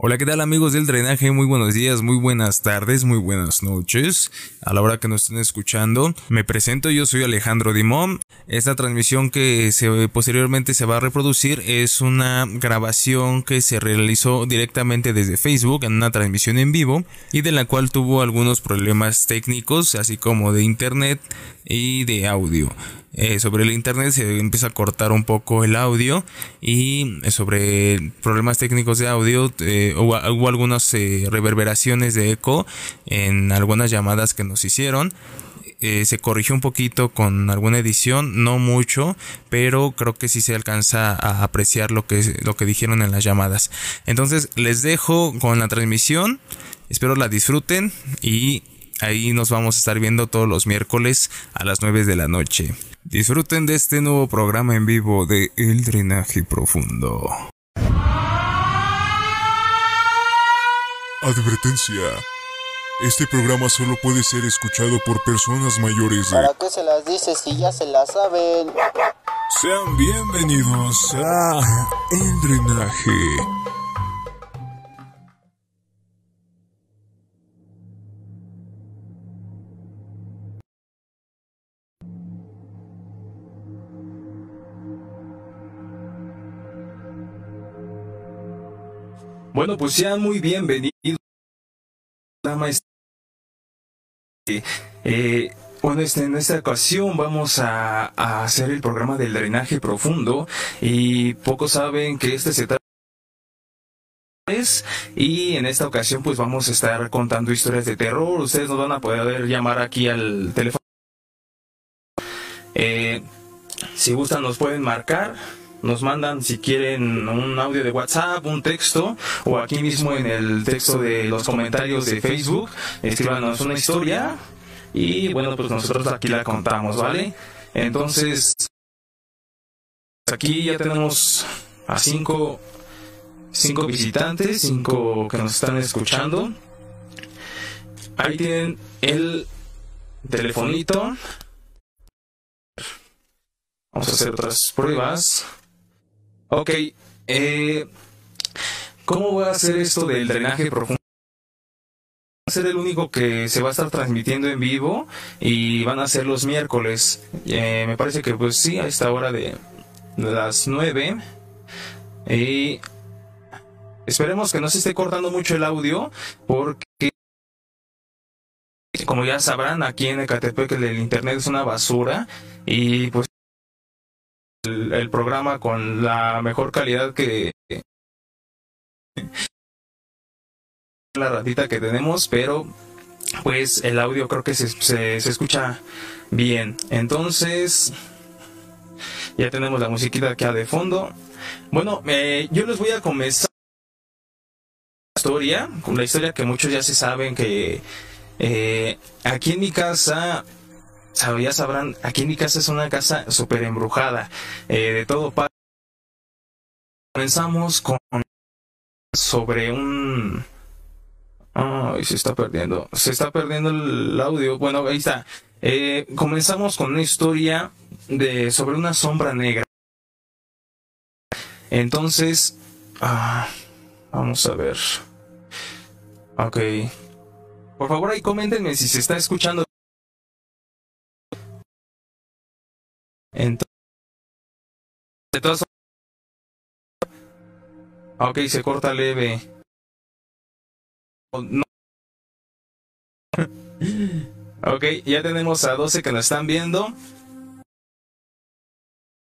Hola, ¿qué tal amigos del drenaje? Muy buenos días, muy buenas tardes, muy buenas noches. A la hora que nos estén escuchando, me presento, yo soy Alejandro Dimón. Esta transmisión que se, posteriormente se va a reproducir es una grabación que se realizó directamente desde Facebook en una transmisión en vivo y de la cual tuvo algunos problemas técnicos, así como de internet y de audio. Eh, sobre el internet se empieza a cortar un poco el audio y eh, sobre problemas técnicos de audio eh, hubo, algunas reverberaciones de eco en algunas llamadas que nos hicieron. se corrigió un poquito con alguna edición, no mucho, pero creo que sí se alcanza a apreciar lo que, lo que dijeron en las llamadas. Entonces les dejo con la transmisión, espero la disfruten y ahí nos vamos a estar viendo todos los miércoles a las 9 de la noche. Disfruten de este nuevo programa en vivo de El Drenaje Profundo. Advertencia. Este programa solo puede ser escuchado por personas mayores de... ¿Para qué se las dice si ya se las saben? Sean bienvenidos a El Drenaje. Bueno, pues sean muy bienvenidos. Eh, bueno, este, en esta ocasión vamos a, hacer el programa del drenaje profundo y pocos saben que este se trata y en esta ocasión pues vamos a estar contando historias de terror. Ustedes nos van a poder llamar aquí al teléfono. Eh, si gustan nos pueden marcar nos mandan si quieren un audio de WhatsApp, un texto o aquí mismo en el texto de los comentarios de Facebook, escríbanos una historia y bueno, pues nosotros aquí la contamos, ¿vale? Entonces, aquí ya tenemos a cinco, cinco visitantes, cinco que nos están escuchando. Ahí tienen el telefonito. Vamos a hacer otras pruebas. Ok, eh, ¿cómo voy a hacer esto del drenaje profundo? A ser el único que se va a estar transmitiendo en vivo y van a ser los miércoles. Eh, me parece que pues sí, a esta hora de, las 9. Y esperemos que no se esté cortando mucho el audio porque como ya sabrán, aquí en Ecatepec el internet es una basura y pues el, programa con la mejor calidad que la ratita que tenemos, pero pues el audio creo que se, se, escucha bien. Entonces, ya tenemos la musiquita aquí de fondo. Bueno, eh, yo les voy a comenzar la historia, con la historia que muchos ya se saben que eh, aquí en mi casa ya sabrán, aquí en mi casa es una casa súper embrujada, eh, de todo Comenzamos con sobre un... Ay, se está perdiendo. Se está perdiendo el audio. Bueno, ahí está. Eh, comenzamos con una historia de sobre una sombra negra. Entonces, ah, vamos a ver. Ok. Por favor, ahí coméntenme si se está escuchando Entonces, Ok, se corta leve. ok, ya tenemos a 12 que nos están viendo.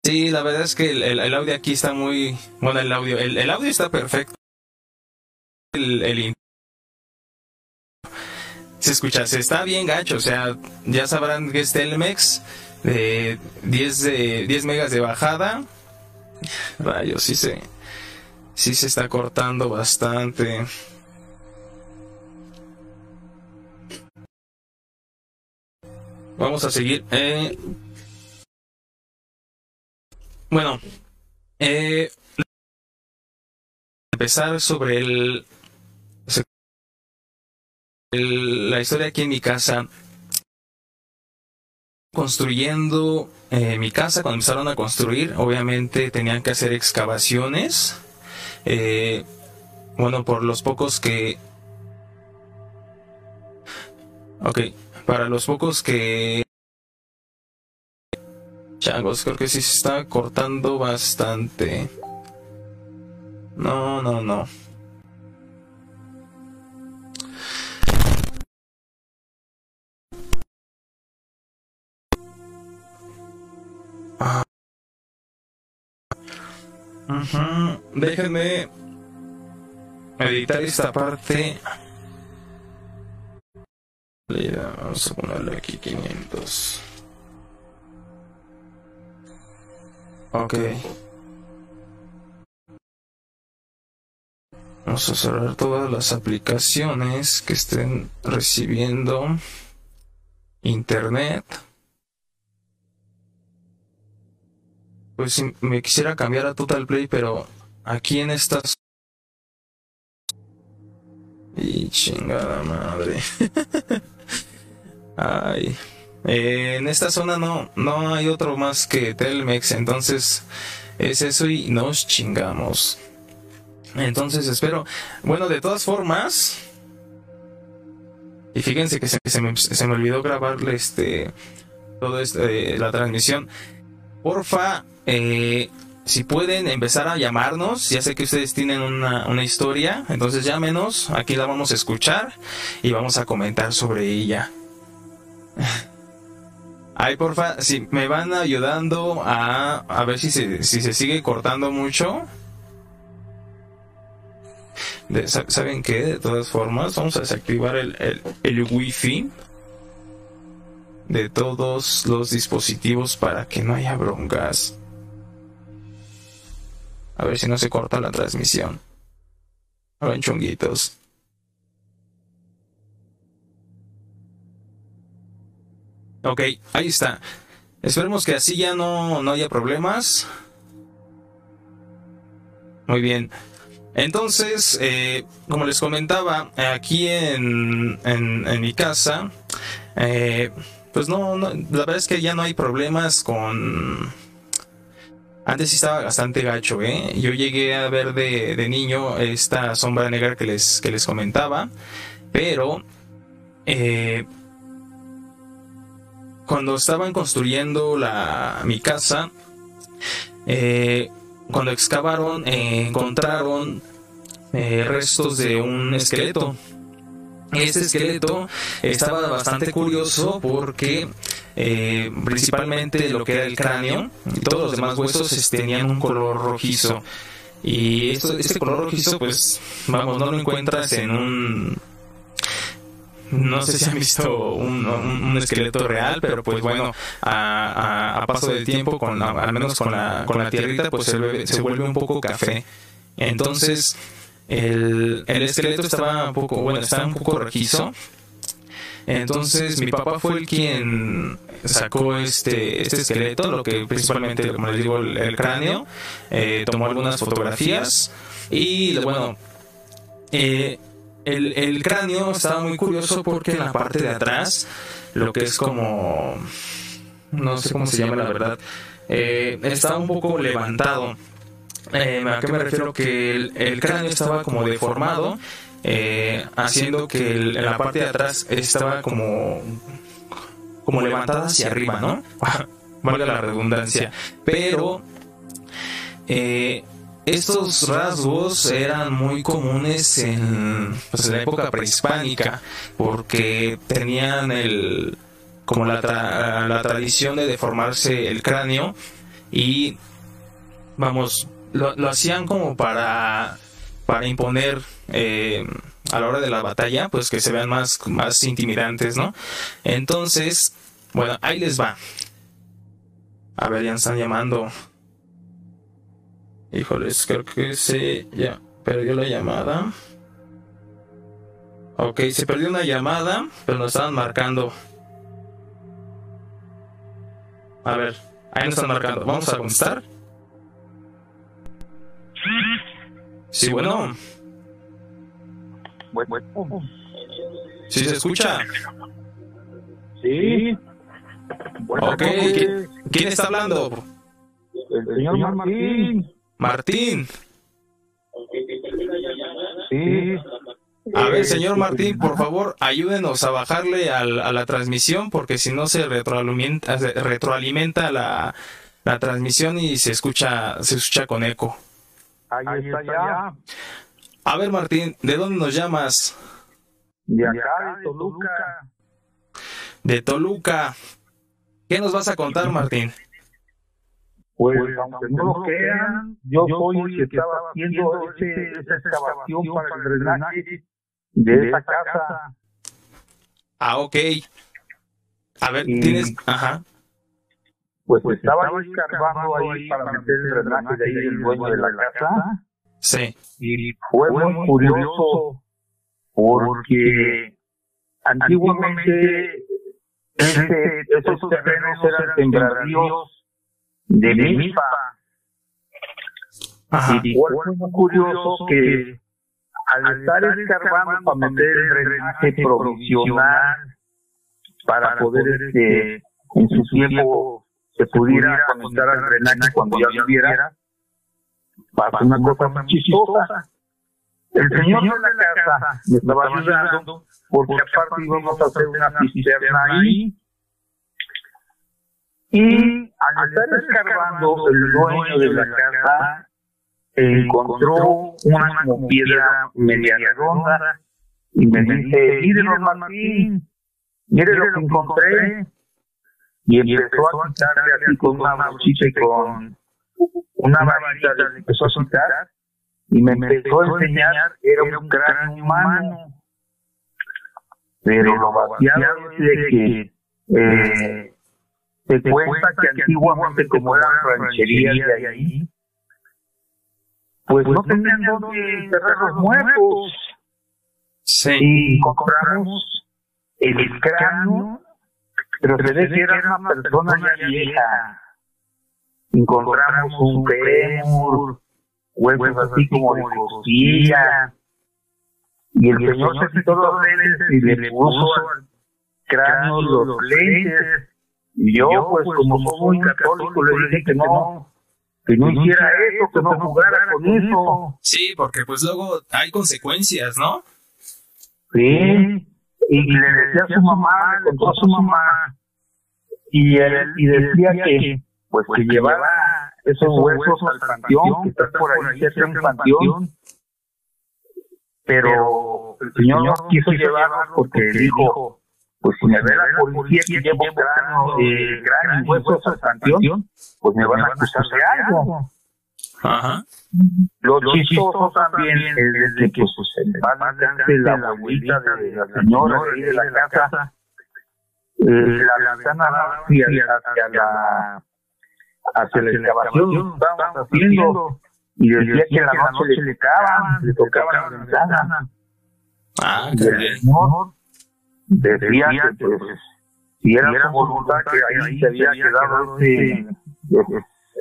Sí, la verdad es que el, audio aquí está muy... Bueno, el audio, el, audio está perfecto. El, se escucha, se está bien gacho, o sea, ya sabrán que es Telmex de 10, de 10 megas de bajada. Rayos, sí se, sí se está cortando bastante. Vamos a seguir. Eh, bueno, eh, empezar sobre el, el, la historia aquí en mi casa construyendo eh, mi casa, cuando empezaron a construir, obviamente tenían que hacer excavaciones. Eh, bueno, por los pocos que... Ok, para los pocos que... Changos, creo que sí se está cortando bastante. No, no, no. Déjenme editar esta parte. Vamos a ponerle aquí 500. Ok. Vamos a cerrar todas las aplicaciones que estén recibiendo internet. Pues me quisiera cambiar a Total Play, pero aquí en estas... Y chingada madre. Ay. Eh, en esta zona no, no hay otro más que Telmex, entonces es eso y nos chingamos. Entonces espero, bueno, de todas formas, y fíjense que se, me, se me, olvidó grabarle este, todo esto, eh, la transmisión. Porfa, eh, si pueden empezar a llamarnos, ya sé que ustedes tienen una, una, historia, entonces llámenos, aquí la vamos a escuchar y vamos a comentar sobre ella. Ay, porfa, si me van ayudando a, a ver si se, si se sigue cortando mucho. ¿Saben qué? De todas formas, vamos a desactivar el, el, el wifi de todos los dispositivos para que no haya broncas. A ver si no se corta la transmisión. Hagan chunguitos. Ok, ahí está. Esperemos que así ya no, no haya problemas. Muy bien. Entonces, eh, como les comentaba, aquí en, en, mi casa, eh, pues no, no, la verdad es que ya no hay problemas con antes estaba bastante gacho, ¿eh? Yo llegué a ver de, niño esta sombra negra que les, que les comentaba, pero eh, cuando estaban construyendo la, mi casa, eh, cuando excavaron, eh, encontraron restos de un esqueleto. Este esqueleto estaba bastante curioso porque eh, principalmente lo que era el cráneo y todos los demás huesos tenían un color rojizo. Y esto, este color rojizo, pues, vamos, no lo encuentras en un... No sé si han visto un, esqueleto real, pero pues bueno, a, paso del tiempo, con al menos con la, con la tierrita, pues se, se vuelve un poco café. Entonces, el, el esqueleto estaba un poco, bueno, estaba un poco rojizo. Entonces mi papá fue el quien sacó este, este esqueleto, lo que principalmente, como les digo, el, cráneo, eh, tomó algunas fotografías y bueno, eh, el, el, cráneo estaba muy curioso porque en la parte de atrás, lo que es como, no sé cómo se llama la verdad, eh, estaba un poco levantado. Eh, ¿A qué me refiero? Que el, cráneo estaba como deformado, eh, haciendo que la parte de atrás estaba como, como levantada hacia arriba, ¿no? Valga la redundancia. Pero eh, estos rasgos eran muy comunes en, pues, en la época prehispánica, porque tenían el como la, la tradición de deformarse el cráneo y vamos lo, hacían como para, para imponer eh, a la hora de la batalla, pues que se vean más, más intimidantes, ¿no? Entonces, bueno, ahí les va. A ver, ya están llamando. Híjoles, creo que se ya perdió la llamada. Ok, se perdió una llamada, pero nos estaban marcando. A ver, ahí nos están marcando. Vamos a contestar. Sí, bueno. Bueno. ¿Sí se escucha? Sí. ok, ¿quién está hablando? El señor Martín. Martín. Sí. A ver, señor Martín, por favor, ayúdenos a bajarle al- a la transmisión porque si no se retroalimenta, se retroalimenta la, la transmisión y se escucha, se escucha con eco. Ahí está ya. A ver, Martín, ¿de dónde nos llamas? De acá, de Toluca. De Toluca. ¿Qué nos vas a contar, Martín? Pues, aunque no lo crean, yo soy el que estaba haciendo ese, esa excavación para el drenaje de esa casa. Ah, ok. A ver, Y- tienes... Ajá. Pues estaba yo escarbando ahí para meter el drenaje de ahí del dueño de la casa. Sí. Y fue muy curioso porque antiguamente este, esos terrenos eran sembradíos de milpa. Ajá. Y fue muy curioso que al estar escarbando para meter el drenaje provisional para poder este en su tiempo se pudiera conectar al drenaje cuando ya viviera pasó una cosa muy chistosa. el señor de la casa me estaba ayudando porque aparte íbamos a hacer una cisterna ahí y al estar escarbando el dueño de la casa encontró una como piedra media redonda y me dice, mire Martín, mire lo que encontré. Y empezó a quitarle así con una brochita y con una varita, le empezó a quitar y me empezó a enseñar, era un cráneo humano. Pero lo vaciado es de que eh, se cuenta que antiguamente como eran rancherías de ahí, pues no tenían dónde enterrar los muertos. Sí. Y encontramos el cráneo, pero se ve que era una persona ya vieja. Encontramos un fémur, huesos así como de costilla. Y el señor se quitó los lentes y le puso al cráneo los lentes. Y yo, pues como soy muy católico, le dije que no, que no hiciera eso, que no jugara con eso. Sí, porque pues luego hay consecuencias, ¿no? Sí. Y le decía a su mamá, le contó a su mamá, y él y decía que, pues, que llevara esos huesos al panteón, que está por ahí cerca un panteón. Pero el señor no quiso llevarlos porque dijo, pues si me ve la policía que llevo cráneo, eh, y huesos al panteón, pues me van a acusar de algo. Ajá. Lo chistoso también es de que pues, en paz descanse la abuelita de la señora de ahí de la casa, eh, la ventana hacia, hacia la hacia la excavación estábamos haciendo y decía que en la noche le tocaban, le tocaban la ventana. Ah, Y qué el bien. señor decía que pues si era su voluntad que ahí se había quedado ese,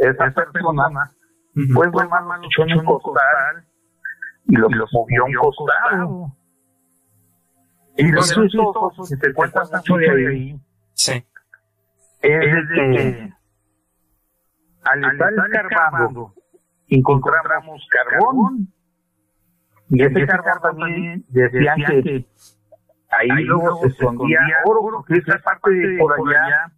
esa persona Ujú. pues fue más echó en un costal y lo movió a un costado. Y lo O sea, chistoso, si te cuentas mucho de ahí, Sí. es de que al estar escarbando encontramos carbón. Y ese carbón también decían que ahí luego se escondía oro, porque esa parte de por allá,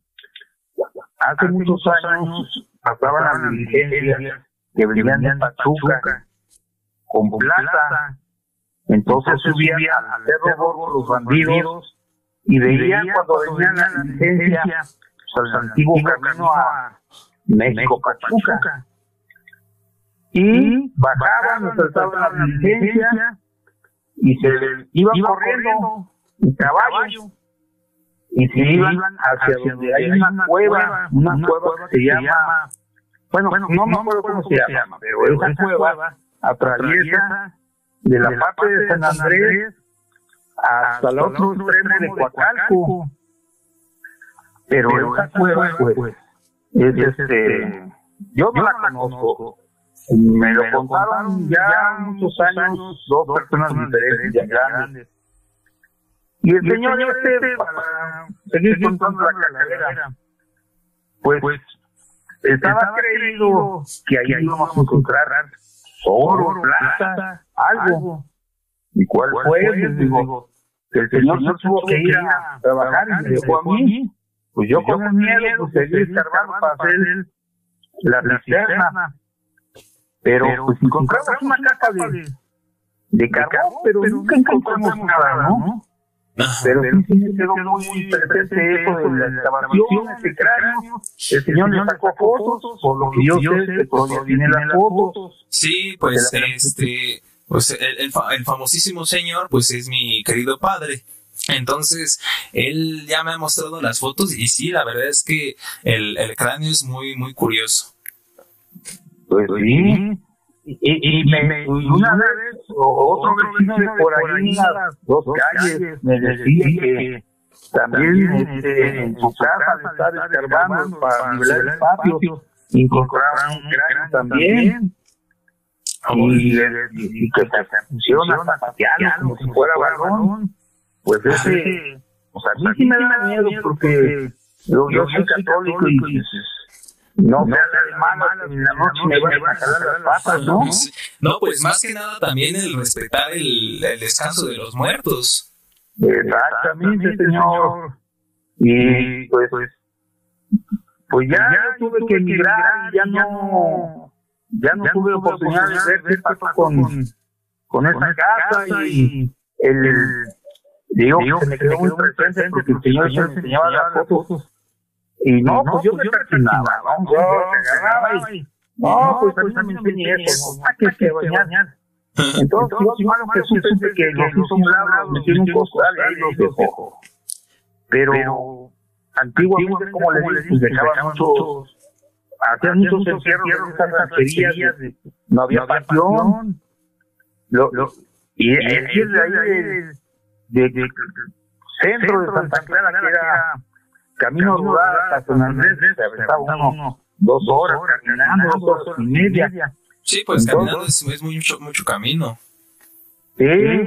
hace muchos años pasaban las diligencias que venían de Pachuca con plata. Entonces subían al cerro los bandidos y veían cuando venían la diligencia pues, al antiguo camino a México Pachuca. Y bajaban, saltaban la diligencia y se iban corriendo en caballo y se iban hacia donde hay una cueva, una cueva que se llama, bueno, no me acuerdo cómo se llama, pero esa cueva atraviesa de la parte de San Andrés hasta el otro extremo de Coacalco. Pero esa cueva, pues, es este, yo no la conozco. Me lo contaron ya muchos años, dos personas diferentes, ya grandes. Y el señor este, para seguir contando la carrera, pues, estaba creído que ahí íbamos a encontrar oro, plata, algo. ¿Y cuál fue? Les digo, el señor se tuvo que ir a trabajar y me dejó a mí. Pues yo con el miedo, pues seguí escarbando para hacer la cisterna. Pero pues encontramos una caja de, de carbón, pero nunca encontramos nada, ¿no? Pero sí, me quedó muy presente eso de la excavación, ese cráneo. El señor le sacó fotos, por lo que yo sé, que todavía tiene las fotos. Sí, pues este, pues el, el, el famosísimo señor, pues es mi querido padre. Entonces, él ya me ha mostrado las fotos y sí, la verdad es que el, el cráneo es muy, muy curioso. Pues sí. Y, y, me, una vez, otro vecino de por ahí, unas dos calles, me decía que también este, en su casa le estaba escarbando para nivelar el patio, encontraron un cráneo también. Y, y, que se funciona zapateando como si fuera varón. Pues ese, o sea, a mí sí me da miedo porque yo, yo soy católico y no me hace mal en la noche me van a jalar las patas, ¿no? No, pues más que nada también el respetar el, el descanso de los muertos. Exactamente, señor. Y pues, pues, pues ya, ya tuve que emigrar y ya no, ya no tuve oportunidad de ver qué pasó con, con esa casa y el, digo, se me quedó muy presente porque el señor se enseñaba las fotos y no, pues yo me persinaba, ¿no? Yo te agarraba y, no, pues a mí no me enseñé eso, ¿no? que se bañar. Entonces, yo malo que supe que los hizo un lado, metieron un costal y los dejó. Pero, antiguamente, como le dije, pues dejaban muchos, hacían muchos encierros en esas rancherías, no había pasión. Y cielo de ahí, de, centro de Santa Clara, que era camino rural hasta San Andrés, se aventaba uno dos horas caminando, dos horas y media. Sí, pues caminando es, es mucho, mucho camino. Sí,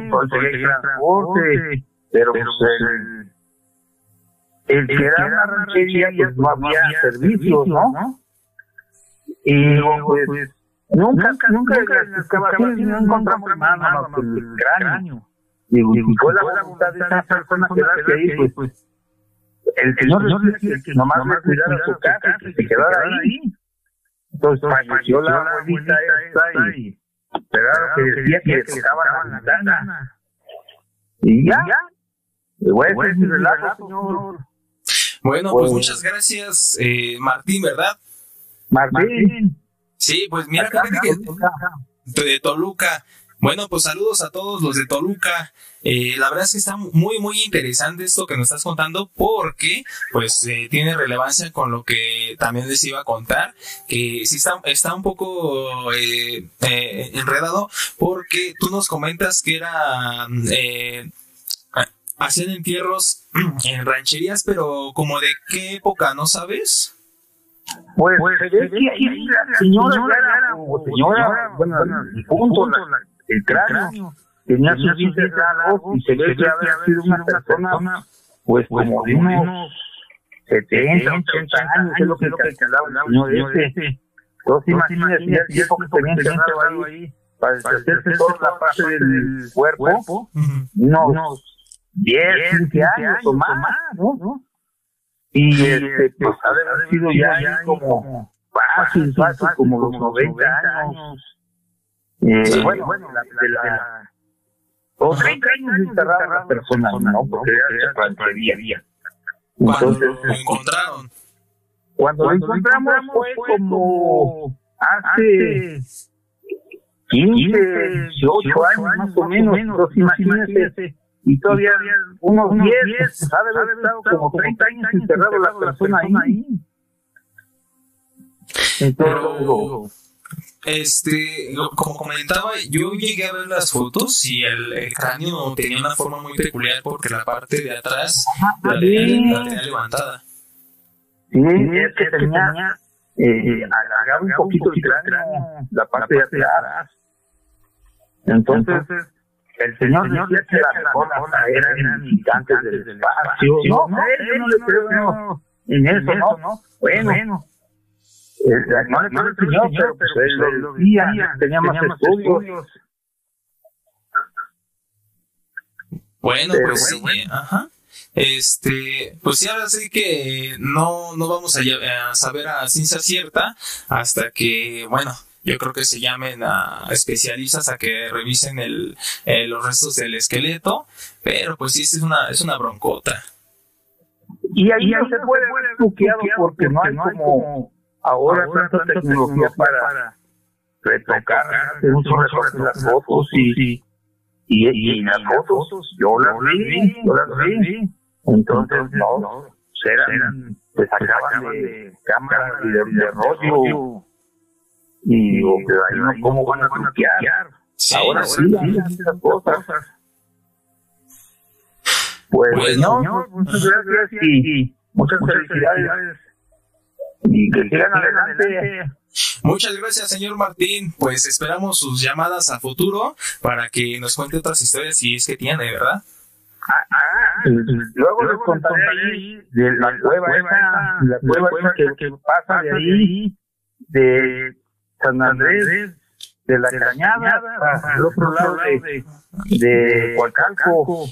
porque hay transporte, pero pues el, el que era una ranchería, pues no había servicios, ¿no? Y pues nunca, nunca en las excavaciones no encontramos nada más que el cráneo. Y fue la voluntad de esa persona que ahí, pues el señor, señor decía que nomás le cuidara su casa y que se quedara ahí. Entonces falleció la abuelita esta y pero que decía que le tocaba la ventana. Y ya. Y bueno, ese es mi relato, señor. Bueno, pues, pues muchas gracias, eh, Martín, ¿verdad? Martín. Sí, pues mira, que de Toluca. Bueno, pues saludos a todos los de Toluca. Eh, la verdad es que está muy, muy interesante esto que nos estás contando porque, pues, eh, tiene relevancia con lo que también les iba a contar, que sí está, está un poco eh, eh enredado porque tú nos comentas que era, eh, hacían entierros en rancherías, pero como de qué época, ¿no sabes? Pues, pues ve que ahí la señora, señora, o señora, bueno, punto, la, el cráneo, tenía sus dientes raros y se ve que había sido una persona, pues, pues como de unos 70, 80 años, es lo que, hablaba el señor este. Entonces imagínate el tiempo que tenían encerrado ahí para deshacerse toda la parte del cuerpo, unos 10, 15 años o más, ¿no? Y este, pues haber sido ya como fácil, fácil, como los 90 años eh, bueno, bueno, la, la, la, o 30 años encerrada la persona, ¿no? Porque era ranchería. Entonces, lo encontraron. Cuando, lo encontramos fue como hace 15, 18 años más o menos, entonces imagínate. Y todavía unos 10, sabe haber estado como 30 años encerrado la persona ahí. Entonces, este, como comentaba, yo llegué a ver las fotos y el, cráneo tenía una forma muy peculiar porque la parte de atrás la tenía, levantada. Sí, es que tenía eh, alargado un poquito el cráneo, la parte de atrás. Entonces, el señor decía que las cosas eran gigantes del espacio. No, no, yo no le creo en eso, ¿no? Bueno no le no enseñó, pero pues él lo decía, tenía más estudios. Bueno, pues sí, ajá. Este, pues sí, ahora sí que no, no vamos a, saber a ciencia cierta hasta que, bueno, yo creo que se llamen a especialistas a que revisen el, los restos del esqueleto, pero pues sí, es una, es una broncota. Y ahí no se puede ver buqueado porque no hay como ahora tanta tecnología para retocar, hacer un las fotos y, y, y, las fotos yo las vi, yo las vi. Entonces, no, eran, pues sacaban de cámaras y de, rollo. Y digo, pero ahí no, ¿cómo van a truquear? Ahora sí, esas cosas. Pues, no, muchas gracias y muchas felicidades. Y que sigan adelante. Muchas gracias, señor Martín. Pues esperamos sus llamadas a futuro para que nos cuente otras historias si es que tiene, ¿verdad? Ah, ah, luego les contaré de la cueva esa, la cueva esa que, que pasa de ahí, de San Andrés, de la Cañada, al otro lado de, de Huacalco.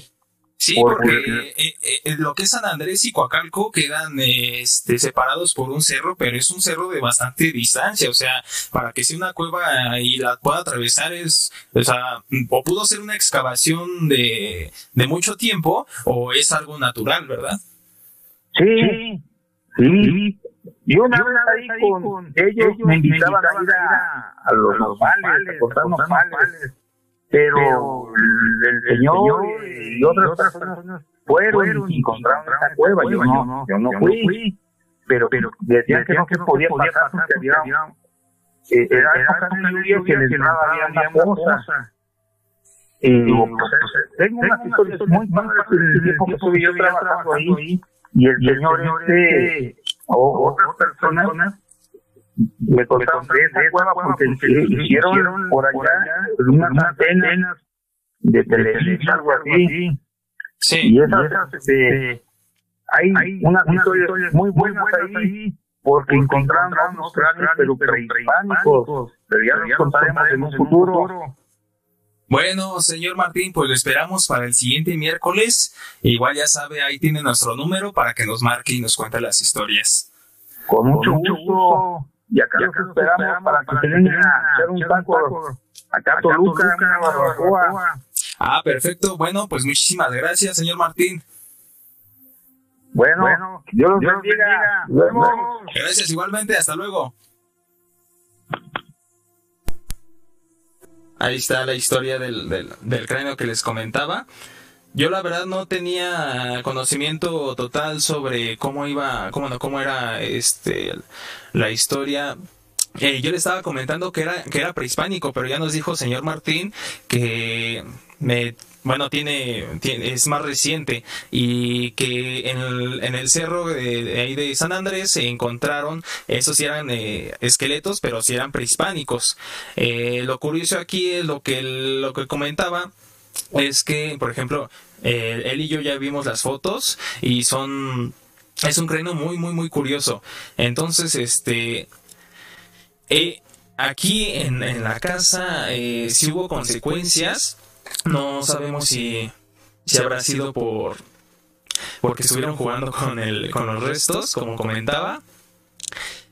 Sí, porque eh, eh, lo que es San Andrés y Coacalco quedan este, separados por un cerro, pero es un cerro de bastante distancia, o sea, para que sea una cueva y la pueda atravesar es, o sea, o pudo ser una excavación de, de mucho tiempo o es algo natural, ¿verdad? Sí, sí. Y una vez ahí con, ellos, me invitaban a ir a, los nopales, a cortar nopales pero el, señor y otras personas fueron y encontraron esa cueva. Yo no, yo no fui, pero, pero decían que no se podía pasar porque había, eh, era época de lluvia que les entraba había una cosa. Y pues, tengo unas historias muy padres en el tiempo que estuve yo trabajando ahí. y el señor este o otras personas me contaron de esa cueva porque hicieron por allá unas antenas de televisión, algo así. Sí. Y esas, este, hay, unas, historias muy buenas ahí porque encontraron unos cráneos pero prehispánicos, pero ya los contaremos en un futuro. Bueno, señor Martín, pues lo esperamos para el siguiente miércoles. Igual ya sabe, ahí tiene nuestro número para que nos marque y nos cuente las historias. Con mucho gusto. Y acá los esperamos, para que se vengan a hacer un taco acá Toluca, una barbacoa. Ah, perfecto. Bueno, pues muchísimas gracias, señor Martín. Bueno, bueno Dios los bendiga. Gracias igualmente. Hasta luego. Ahí está la historia del, del, del cráneo que les comentaba. Yo la verdad no tenía conocimiento total sobre cómo iba, cómo no, cómo era este la historia. Eh, yo le estaba comentando que era que era prehispánico, pero ya nos dijo señor Martín que me bueno, tiene, tiene, es más reciente y que en el, en el cerro de, ahí de San Andrés se encontraron, esos sí eran eh, esqueletos, pero sí eran prehispánicos. Eh, lo curioso aquí es lo que, lo que comentaba, es que, por ejemplo, eh, él y yo ya vimos las fotos y son es un cráneo muy muy muy curioso. Entonces este eh, aquí en, la casa eh, si hubo consecuencias no sabemos si si habrá sido por porque estuvieron jugando con el con los restos como comentaba.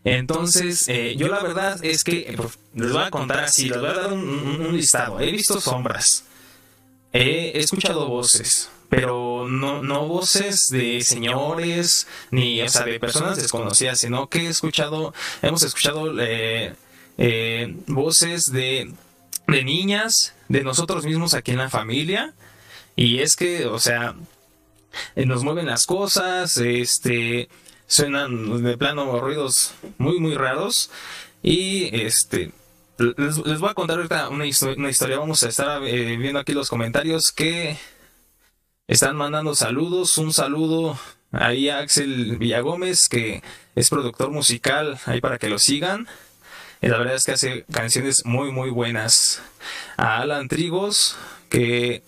Entonces eh, yo la verdad es que les voy a contar así les voy a dar un listado. He visto sombras he escuchado voces, pero no, no voces de señores ni o sea, de personas desconocidas, sino que he escuchado, hemos escuchado eh, eh, voces de, de niñas, de nosotros mismos aquí en la familia, y es que, o sea, eh, nos mueven las cosas, este, suenan de plano ruidos muy, muy raros, y este, les, voy a contar ahorita una, historia. Vamos a estar eh, viendo aquí los comentarios que están mandando saludos. Un saludo ahí a Axel Villagómez, que es productor musical, ahí para que lo sigan. Y la verdad es que hace canciones muy, muy buenas. A Alan Trigos, que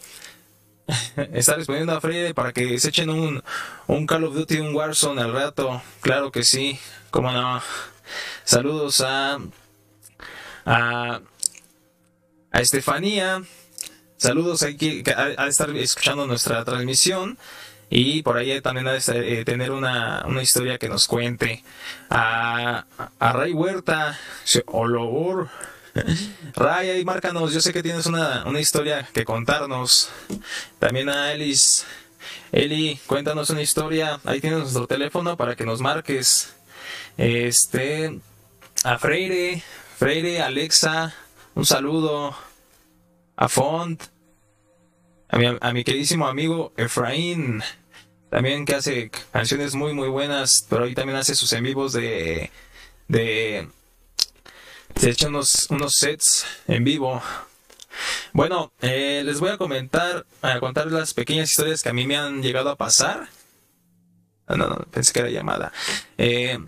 está respondiendo a Freddy para que se echen un, un Call of Duty, un Warzone al rato. Claro que sí, cómo no. Saludos a a, Estefanía. Saludos aquí que estar escuchando nuestra transmisión. Y por ahí también ha de eh, tener una, una, historia que nos cuente. A, a Ray Huerta, Olor. Ray, ahí márcanos. Yo sé que tienes una, una historia que contarnos. También a Elis. Eli, cuéntanos una historia. Ahí tienes nuestro teléfono para que nos marques. Este. A Freire. Freire, Alexa. Un saludo. A Font. A mi, a mi queridísimo amigo Efraín también que hace canciones muy muy buenas, pero ahí también hace sus en vivos de de se echa unos, unos sets en vivo. Bueno, eh, les voy a comentar, a contar las pequeñas historias que a mí me han llegado a pasar. No, no, pensé que era llamada. Eh,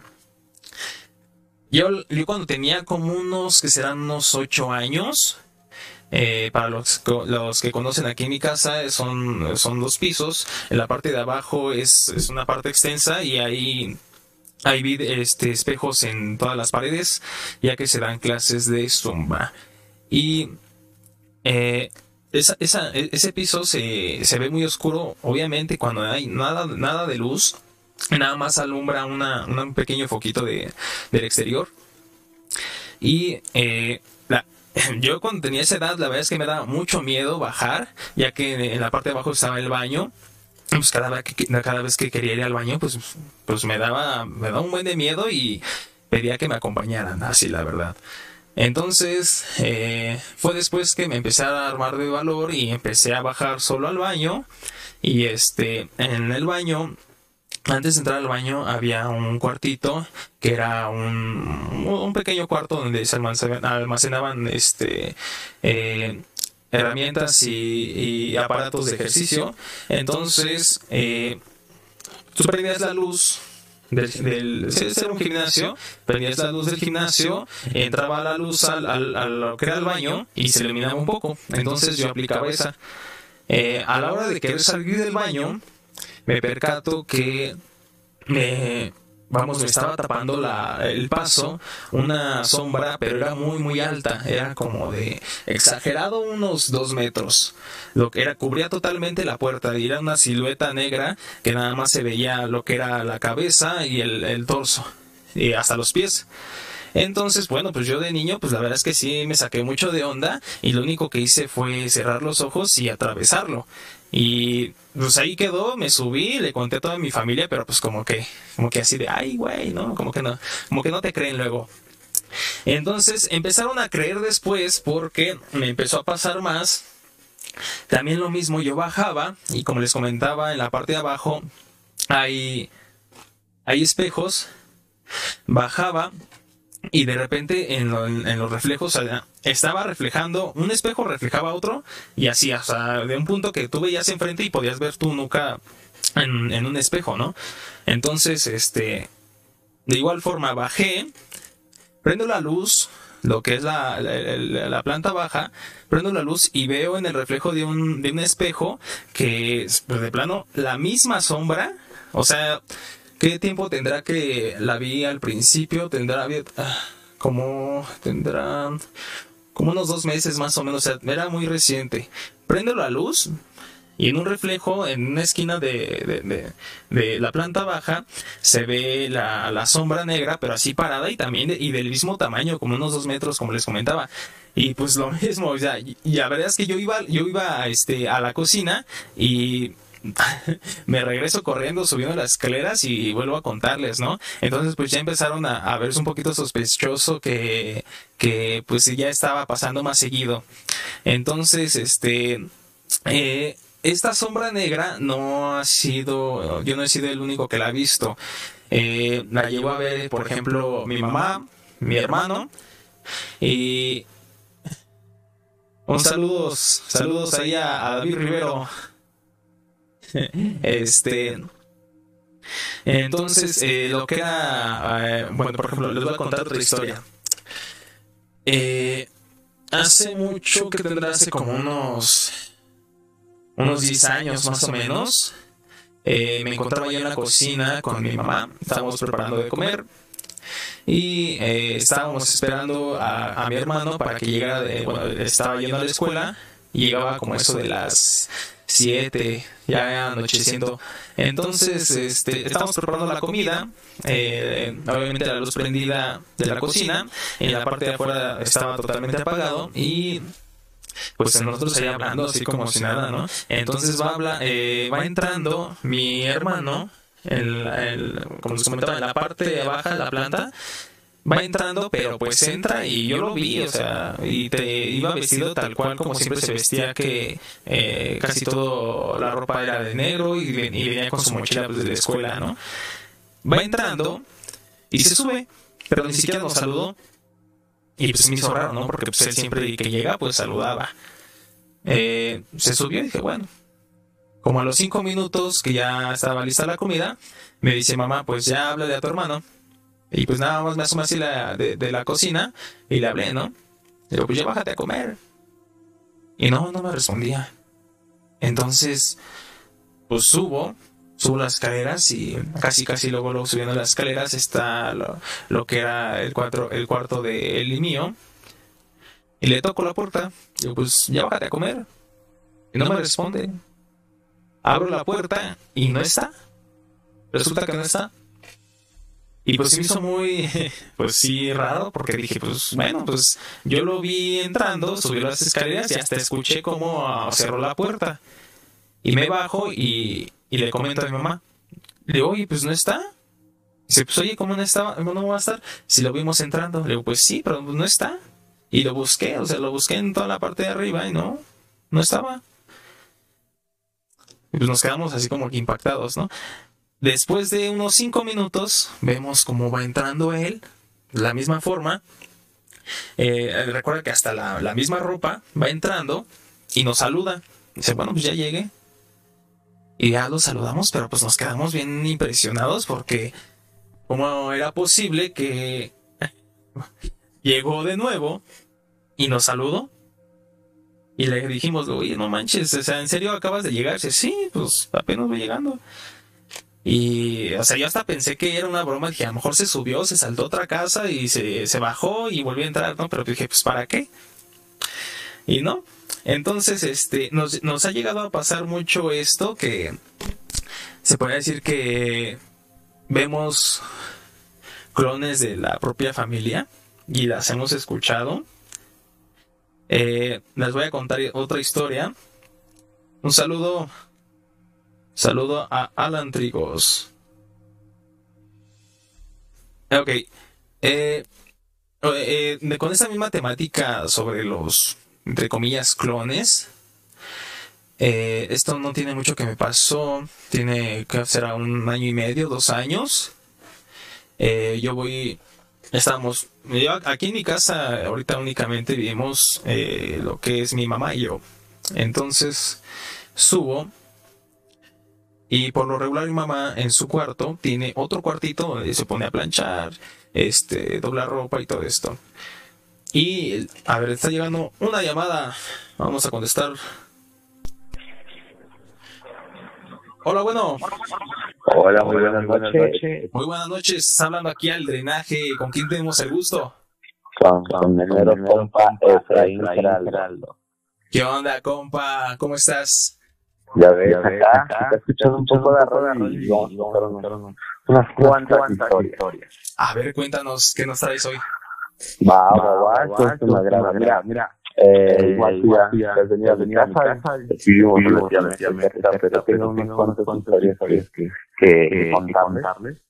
yo, cuando tenía como unos, que serán unos ocho años, eh, para los, que conocen aquí en mi casa, son, son dos pisos. En la parte de abajo es, es una parte extensa y ahí hay este, espejos en todas las paredes, ya que se dan clases de zumba. Y eh, esa, ese piso se, se, ve muy oscuro, obviamente, cuando hay nada, nada de luz, nada más alumbra una, un pequeño foquito de, del exterior. Y eh, yo cuando tenía esa edad, la verdad es que me daba mucho miedo bajar, ya que en la parte de abajo estaba el baño. Pues cada vez que, cada vez que quería ir al baño, pues, pues me daba, me daba un buen de miedo y pedía que me acompañaran, así la verdad. Entonces, eh, fue después que me empecé a armar de valor y empecé a bajar solo al baño. Y este, en el baño antes de entrar al baño había un cuartito que era un, un pequeño cuarto donde se almacenaban este eh, herramientas y, aparatos de ejercicio. Entonces, eh, tú prendías la luz del, del era un gimnasio, prendías la luz del gimnasio, entraba la luz al, al, lo que era el baño y se iluminaba un poco. Entonces yo aplicaba esa. Eh, a la hora de querer salir del baño, me percato que me, vamos, me estaba tapando la, el paso una sombra, pero era muy, muy alta, era como de exagerado unos dos metros. Lo que era, cubría totalmente la puerta, y era una silueta negra que nada más se veía lo que era la cabeza y el, el torso, y hasta los pies. Entonces, bueno, pues yo de niño, pues la verdad es que sí me saqué mucho de onda y lo único que hice fue cerrar los ojos y atravesarlo. Y pues ahí quedó, me subí, le conté a toda mi familia, pero pues como que, como que así de, ay, güey, ¿no? Como que no, como que no te creen luego. Entonces empezaron a creer después porque me empezó a pasar más. También lo mismo, yo bajaba y como les comentaba, en la parte de abajo hay, hay espejos. Bajaba y de repente en, los reflejos estaba reflejando, un espejo reflejaba otro y así, hasta de un punto que tú veías enfrente y podías ver tu nuca en, un espejo, ¿no? Entonces, este, de igual forma bajé, prendo la luz, lo que es la, la, planta baja, prendo la luz y veo en el reflejo de un, de un espejo que pues de plano la misma sombra, o sea, ¿Qué tiempo tendrá que la vi al principio? Tendrá ah, como tendrá como unos dos meses más o menos. O sea, era muy reciente. Prendo la luz y en un reflejo, en una esquina de, de, la planta baja, se ve la, la, sombra negra, pero así parada y también y del mismo tamaño, como unos dos metros, como les comentaba. Y pues lo mismo, o sea, y, la verdad es que yo iba, yo iba este, a la cocina y me regreso corriendo, subiendo las escaleras y vuelvo a contarles, ¿no? Entonces pues ya empezaron a, verse un poquito sospechoso que, que pues ya estaba pasando más seguido. Entonces, este, eh, esta sombra negra no ha sido, yo no he sido el único que la ha visto. Eh, la llevo a ver, por ejemplo, mi mamá, mi hermano y un saludos, saludos ahí a, a David Rivero. este. Entonces, eh, lo que era. Eh, bueno, por ejemplo, les voy a contar otra historia. Eh, hace mucho que tendrá hace como unos. Unos 10 años más o menos. me encontraba yo en la cocina con mi mamá. Estábamos preparando de comer. Y estábamos esperando a, mi hermano para que llegara. De, bueno, estaba yendo a la escuela y llegaba como eso de las 7, ya anocheciendo. Entonces, este, estábamos preparando la comida, eh, obviamente la luz prendida de la cocina, en la parte de afuera estaba totalmente apagado y pues nosotros ahí hablando así como si nada, ¿no? Entonces va, habla, eh, va entrando mi hermano, el, como les comentaba, en la parte baja de la planta, va entrando, pero pues entra y yo lo vi, o sea, y te iba vestido tal cual como siempre se vestía, que eh, casi todo la ropa era de negro y, venía con su mochila pues, de la escuela, ¿no? Va entrando y se sube, pero ni siquiera nos saludó. Y pues me hizo raro, ¿no? Porque pues él siempre que llega, pues saludaba. Eh, se subió y dije, bueno. Como a los cinco minutos que ya estaba lista la comida, me dice mamá, pues ya habla de a tu hermano. Y pues nada más me asomé así la, de, la cocina y le hablé, ¿no? Digo, pues ya bájate a comer. Y no, no me respondía. Entonces, pues subo, subo las escaleras y casi casi luego, luego subiendo las escaleras está lo, que era el, cuatro, el cuarto de él y mío. Y le toco la puerta. Digo, pues ya bájate a comer. Y no me responde. Abro la puerta y no está. Resulta que no está. Y pues se me hizo muy, pues sí, raro, porque dije, pues bueno, pues yo lo vi entrando, subió las escaleras y hasta escuché cómo ah, cerró la puerta. Y me bajo y, y le comento a mi mamá. Le digo, oye, pues no está. Dice, pues oye, ¿cómo no, estaba, no va a estar? Si lo vimos entrando. Le digo, pues sí, pero no está. Y lo busqué, o sea, lo busqué en toda la parte de arriba y no, no estaba. Y pues nos quedamos así como que impactados, ¿no? Después de unos 5 minutos, vemos cómo va entrando él, la misma forma. Eh, recuerda que hasta la, misma ropa va entrando y nos saluda. Dice, bueno, pues ya llegué. Y ya lo saludamos, pero pues nos quedamos bien impresionados porque cómo era posible que llegó de nuevo y nos saludó. Y le dijimos, oye, no manches, o sea, ¿en serio acabas de llegar? Dice, sí, pues apenas voy llegando. Y, o sea, yo hasta pensé que era una broma. Dije, a lo mejor se subió, se saltó a otra casa y se, se bajó y volvió a entrar, ¿no? Pero dije, pues, ¿para qué? Y no. Entonces, este, nos, nos ha llegado a pasar mucho esto que se puede decir que vemos clones de la propia familia y las hemos escuchado. Eh, les voy a contar otra historia. Un saludo Saludo a Alan Trigos. Ok. Eh, eh, con esa misma temática sobre los, entre comillas, clones. Eh, esto no tiene mucho que me pasó. Tiene que será un año y medio, dos años. yo voy. Estamos. aquí en mi casa, ahorita únicamente vivimos lo que es mi mamá y yo. Entonces, subo y por lo regular mi mamá en su cuarto tiene otro cuartito donde se pone a planchar, este, doblar ropa y todo esto. Y a ver, está llegando una llamada. Vamos a contestar. Hola, bueno. Hola, muy buenas, noches. Muy buenas noches. Está hablando aquí al drenaje. ¿Con quién tenemos el gusto? Con, con el compa Efraín ¿Qué onda, compa? ¿Cómo estás? Ya ves, ya ves acá, acá, está escuchando un poco de arroz y vamos unas cuantas historias. A ver, cuéntanos, ¿qué nos traes hoy? Va, va, va, esto es una gran, mira, mira. Eh, igual ya, ya, venía de mi casa, vivimos relativamente pero tengo unas cuantas historias que, que contarles.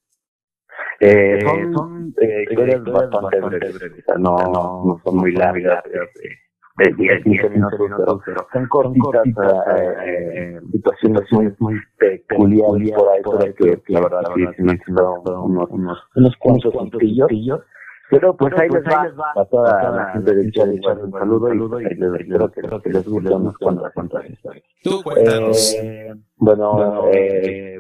Eh, son eh, historias bastante breves, no, no son muy largas de 10, 15 minutos, pero son cortitas, eh, eh, situaciones muy, muy peculiares por ahí, por ahí que, la verdad sí, unos, unos, unos cuantos. Pero pues ahí les va, a toda la gente del chat, un saludo y espero que les guste unas cuantas historias. Tú cuéntanos. Bueno, eh,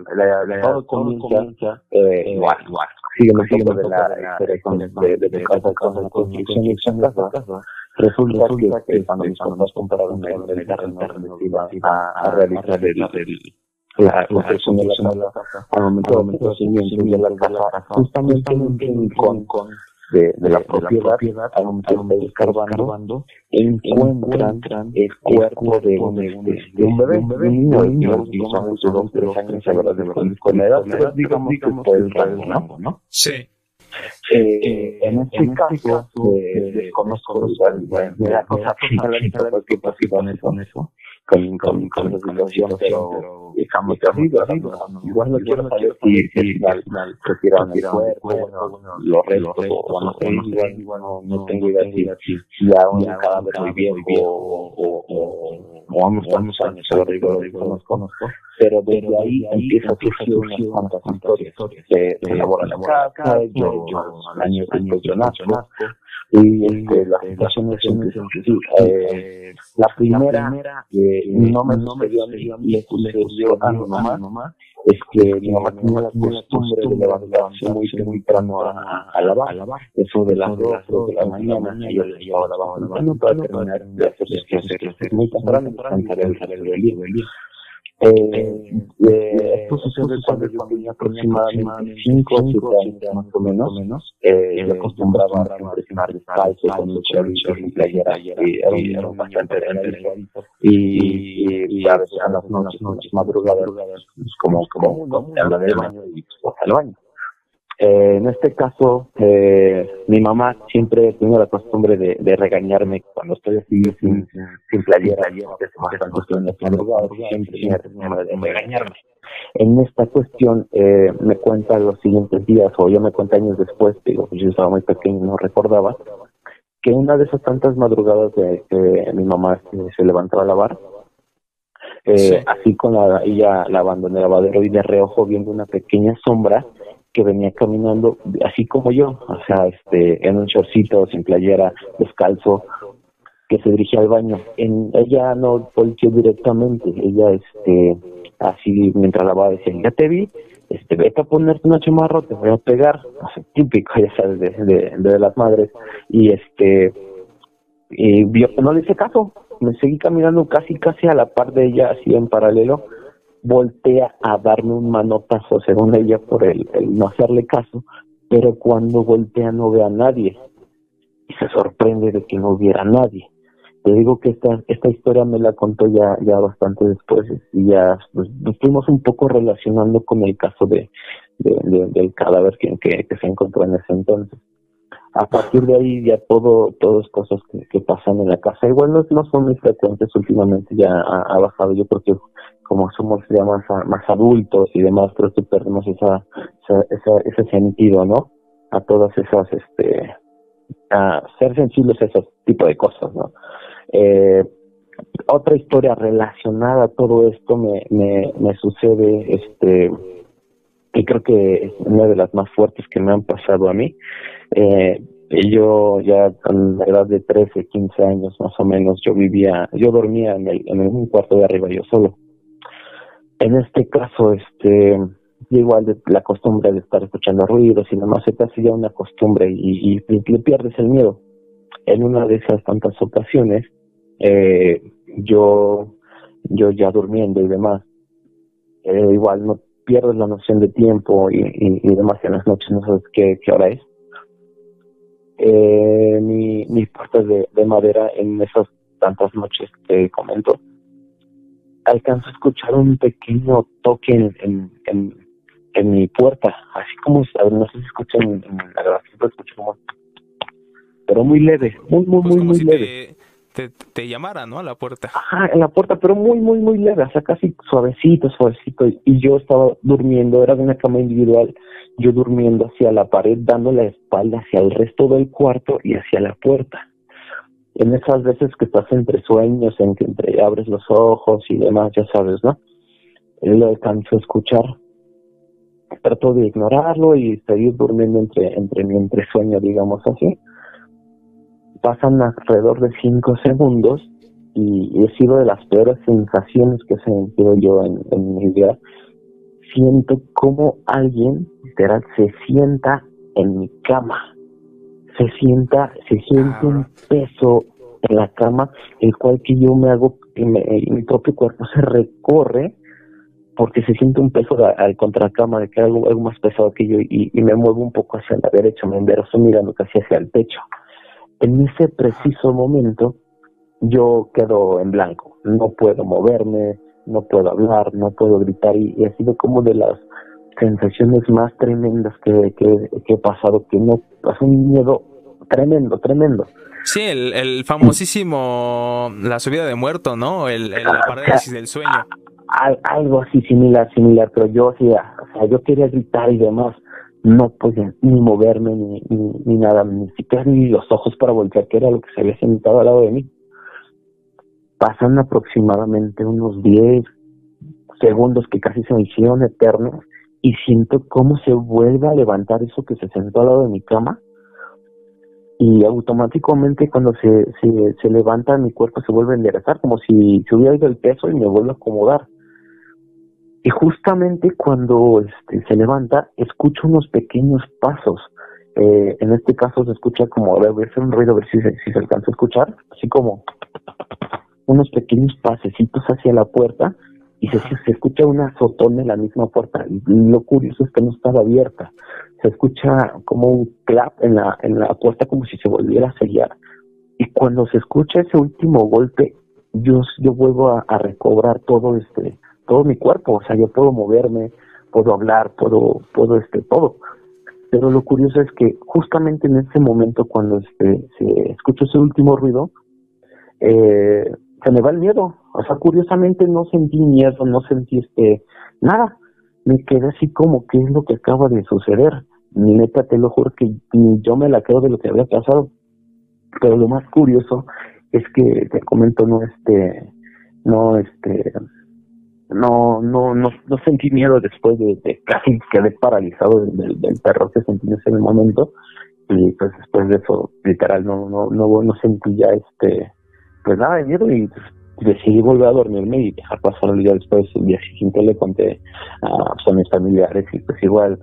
todo comienza, igual, igual, sígueme, sígueme de la historia de, de, casa, con construcción y casa. Resulta, Resulta que, que cuando mis papás compraron el terreno a, a realizar el, la construcción de la casa, al momento, al momento siguiente de la casa, justamente con, con de, de la propiedad, a escarbando, encuentran el cuerpo de un, de un bebé, un niño, digamos, de dos, tres años, la de con la edad, digamos fue el rango, ¿no? Sí. Eh, en este caso, eh, desconozco la cosa que pasó con eso, con eso, con, con, con la situación, pero igual no quiero saber si al final retiraron el cuerpo, los restos, o no sé, igual no tengo idea si ya un cadáver muy viejo o o cuantos años, digo, conozco, pero desde ahí empieza a surgir unas cuantas historias. Se elabora la casa, yo al año después yo nazco, y este, las situaciones son eh, la primera que no me sucedió a mí, sucedió a mi mamá, es que mi mamá tenía la costumbre de levantarse muy temprano a, a lavar, eso de las 2 de la mañana, y yo le llevaba abajo la mano para terminar de hacer quehaceres muy temprano, para el día. Eh, eh, sucede cuando yo tenía aproximadamente 5 o 7 años más o menos. Eh, yo acostumbraba a descalzo con los y playera y era un bastante y, y, a veces a las noches, noches madrugadas, como, como, como, habla del baño y pues, al baño. Eh, en este caso, eh, mi mamá siempre tiene la costumbre de, de regañarme cuando estoy así sin, sin playera, que siempre tiene de regañarme. En esta cuestión, eh, me cuenta los siguientes días, o yo me cuenta años después, digo, pues yo estaba muy pequeño, no recordaba, que una de esas tantas madrugadas de que mi mamá se levantaba a lavar, eh, así con la, ella lavando en el lavadero y de reojo viendo una pequeña sombra que venía caminando así como yo, o sea, este, en un shortcito, sin playera, descalzo, que se dirigía al baño. En, ella no volteó directamente, ella, este, así mientras lavaba decía, ya te vi, este, vete a ponerte una chamarra, te voy a pegar, o sea, típico, ya sabes, de, de, de las madres, y este, y no le hice caso, me seguí caminando casi, casi a la par de ella, así en paralelo, voltea a darme un manotazo, según ella, por el, no hacerle caso, pero cuando voltea no ve a nadie y se sorprende de que no hubiera nadie. Te digo que esta, esta historia me la contó ya, ya bastante después y ya pues, nos fuimos un poco relacionando con el caso de, del cadáver que, que, se encontró en ese entonces. A partir de ahí ya todo, es cosas que, pasan en la casa. Igual no, no son muy frecuentes últimamente, ya ha, bajado. Yo creo como somos ya más, más adultos y demás, creo que perdemos esa, esa, ese sentido, ¿no? A todas esas, este, a ser sensibles a esos tipo de cosas, ¿no? Eh, otra historia relacionada a todo esto me, me, me sucede, este, y creo que es una de las más fuertes que me han pasado a mí. Eh, yo ya con la edad de 13, 15 años más o menos, yo vivía, yo dormía en, el, en un cuarto de arriba yo solo. En este caso, este, igual de la costumbre de estar escuchando ruidos y demás, se te hace ya una costumbre y, y, le pierdes el miedo. En una de esas tantas ocasiones, eh, yo, yo ya durmiendo y demás, eh, igual no pierdes la noción de tiempo y, y, demás en las noches no sabes qué, qué hora es. Eh, mi, mis puertas de, de madera en esas tantas noches que comento, alcanzo a escuchar un pequeño toque en, en, en, mi puerta, así como, no sé si escuchan en, la grabación, pero escucho como, pero muy leve, muy, muy, pues muy, muy leve. Te, te, llamara, ¿no? A la puerta. Ajá, en la puerta, pero muy, muy, muy leve, o sea, casi suavecito, suavecito. Y yo estaba durmiendo, era de una cama individual, yo durmiendo hacia la pared, dando la espalda hacia el resto del cuarto y hacia la puerta en esas veces que estás entre sueños, en que entre abres los ojos y demás, ya sabes, ¿no? Él lo alcanzó a escuchar. Trato de ignorarlo y seguir durmiendo entre, entre mi entresueño, digamos así. Pasan alrededor de cinco segundos y, he sido de las peores sensaciones que he sentido yo en mi vida. Siento como alguien, literal, se sienta en mi cama se sienta, se siente un peso en la cama, el cual que yo me hago, mi propio cuerpo se recorre porque se siente un peso al contra la cama, de que algo, algo más pesado que yo y, me muevo un poco hacia la derecha, me estoy mirando casi hacia el techo. En ese preciso momento yo quedo en blanco, no puedo moverme, no puedo hablar, no puedo gritar y, ha sido como de las sensaciones más tremendas que, que, he pasado, que no, es un miedo tremendo, tremendo. Sí, el, famosísimo, la subida de muerto, ¿no? El, la parálisis del sueño. algo así similar, similar, pero yo hacía, o sea, yo quería gritar y demás, no podía ni moverme ni, ni, nada, ni siquiera ni los ojos para voltear, que era lo que se había sentado al lado de mí. Pasan aproximadamente unos 10 segundos que casi se me hicieron eternos y siento cómo se vuelve a levantar eso que se sentó al lado de mi cama y automáticamente cuando se, se, se levanta mi cuerpo se vuelve a enderezar, como si se hubiera ido el peso y me vuelve a acomodar. Y justamente cuando este, se levanta, escucho unos pequeños pasos. Eh, en este caso se escucha como, a ver, un ruido ver si si se alcanza a escuchar, así como unos pequeños pasecitos hacia la puerta y se, se escucha una azotón en la misma puerta. Y lo curioso es que no estaba abierta. Se escucha como un clap en la, en la puerta como si se volviera a sellar. Y cuando se escucha ese último golpe, yo, yo vuelvo a, recobrar todo este, todo mi cuerpo. O sea, yo puedo moverme, puedo hablar, puedo, puedo este, todo. Pero lo curioso es que justamente en ese momento cuando este, se escucha ese último ruido, eh, se me va el miedo. O sea, curiosamente no sentí miedo, no sentí este nada. Me quedé así como, ¿qué es lo que acaba de suceder? Ni neta, te lo juro que ni yo me la quedo de lo que había pasado. Pero lo más curioso es que, te comento, no este, no este, no, no, no, no sentí miedo después de, casi quedé paralizado del, del, terror que sentí en ese momento y pues después de eso literal no, no, no, no sentí ya este, pues nada de miedo y pues, decidí volver a dormirme y dejar pasar el día después. El día siguiente le conté a, pues, mis familiares y pues igual,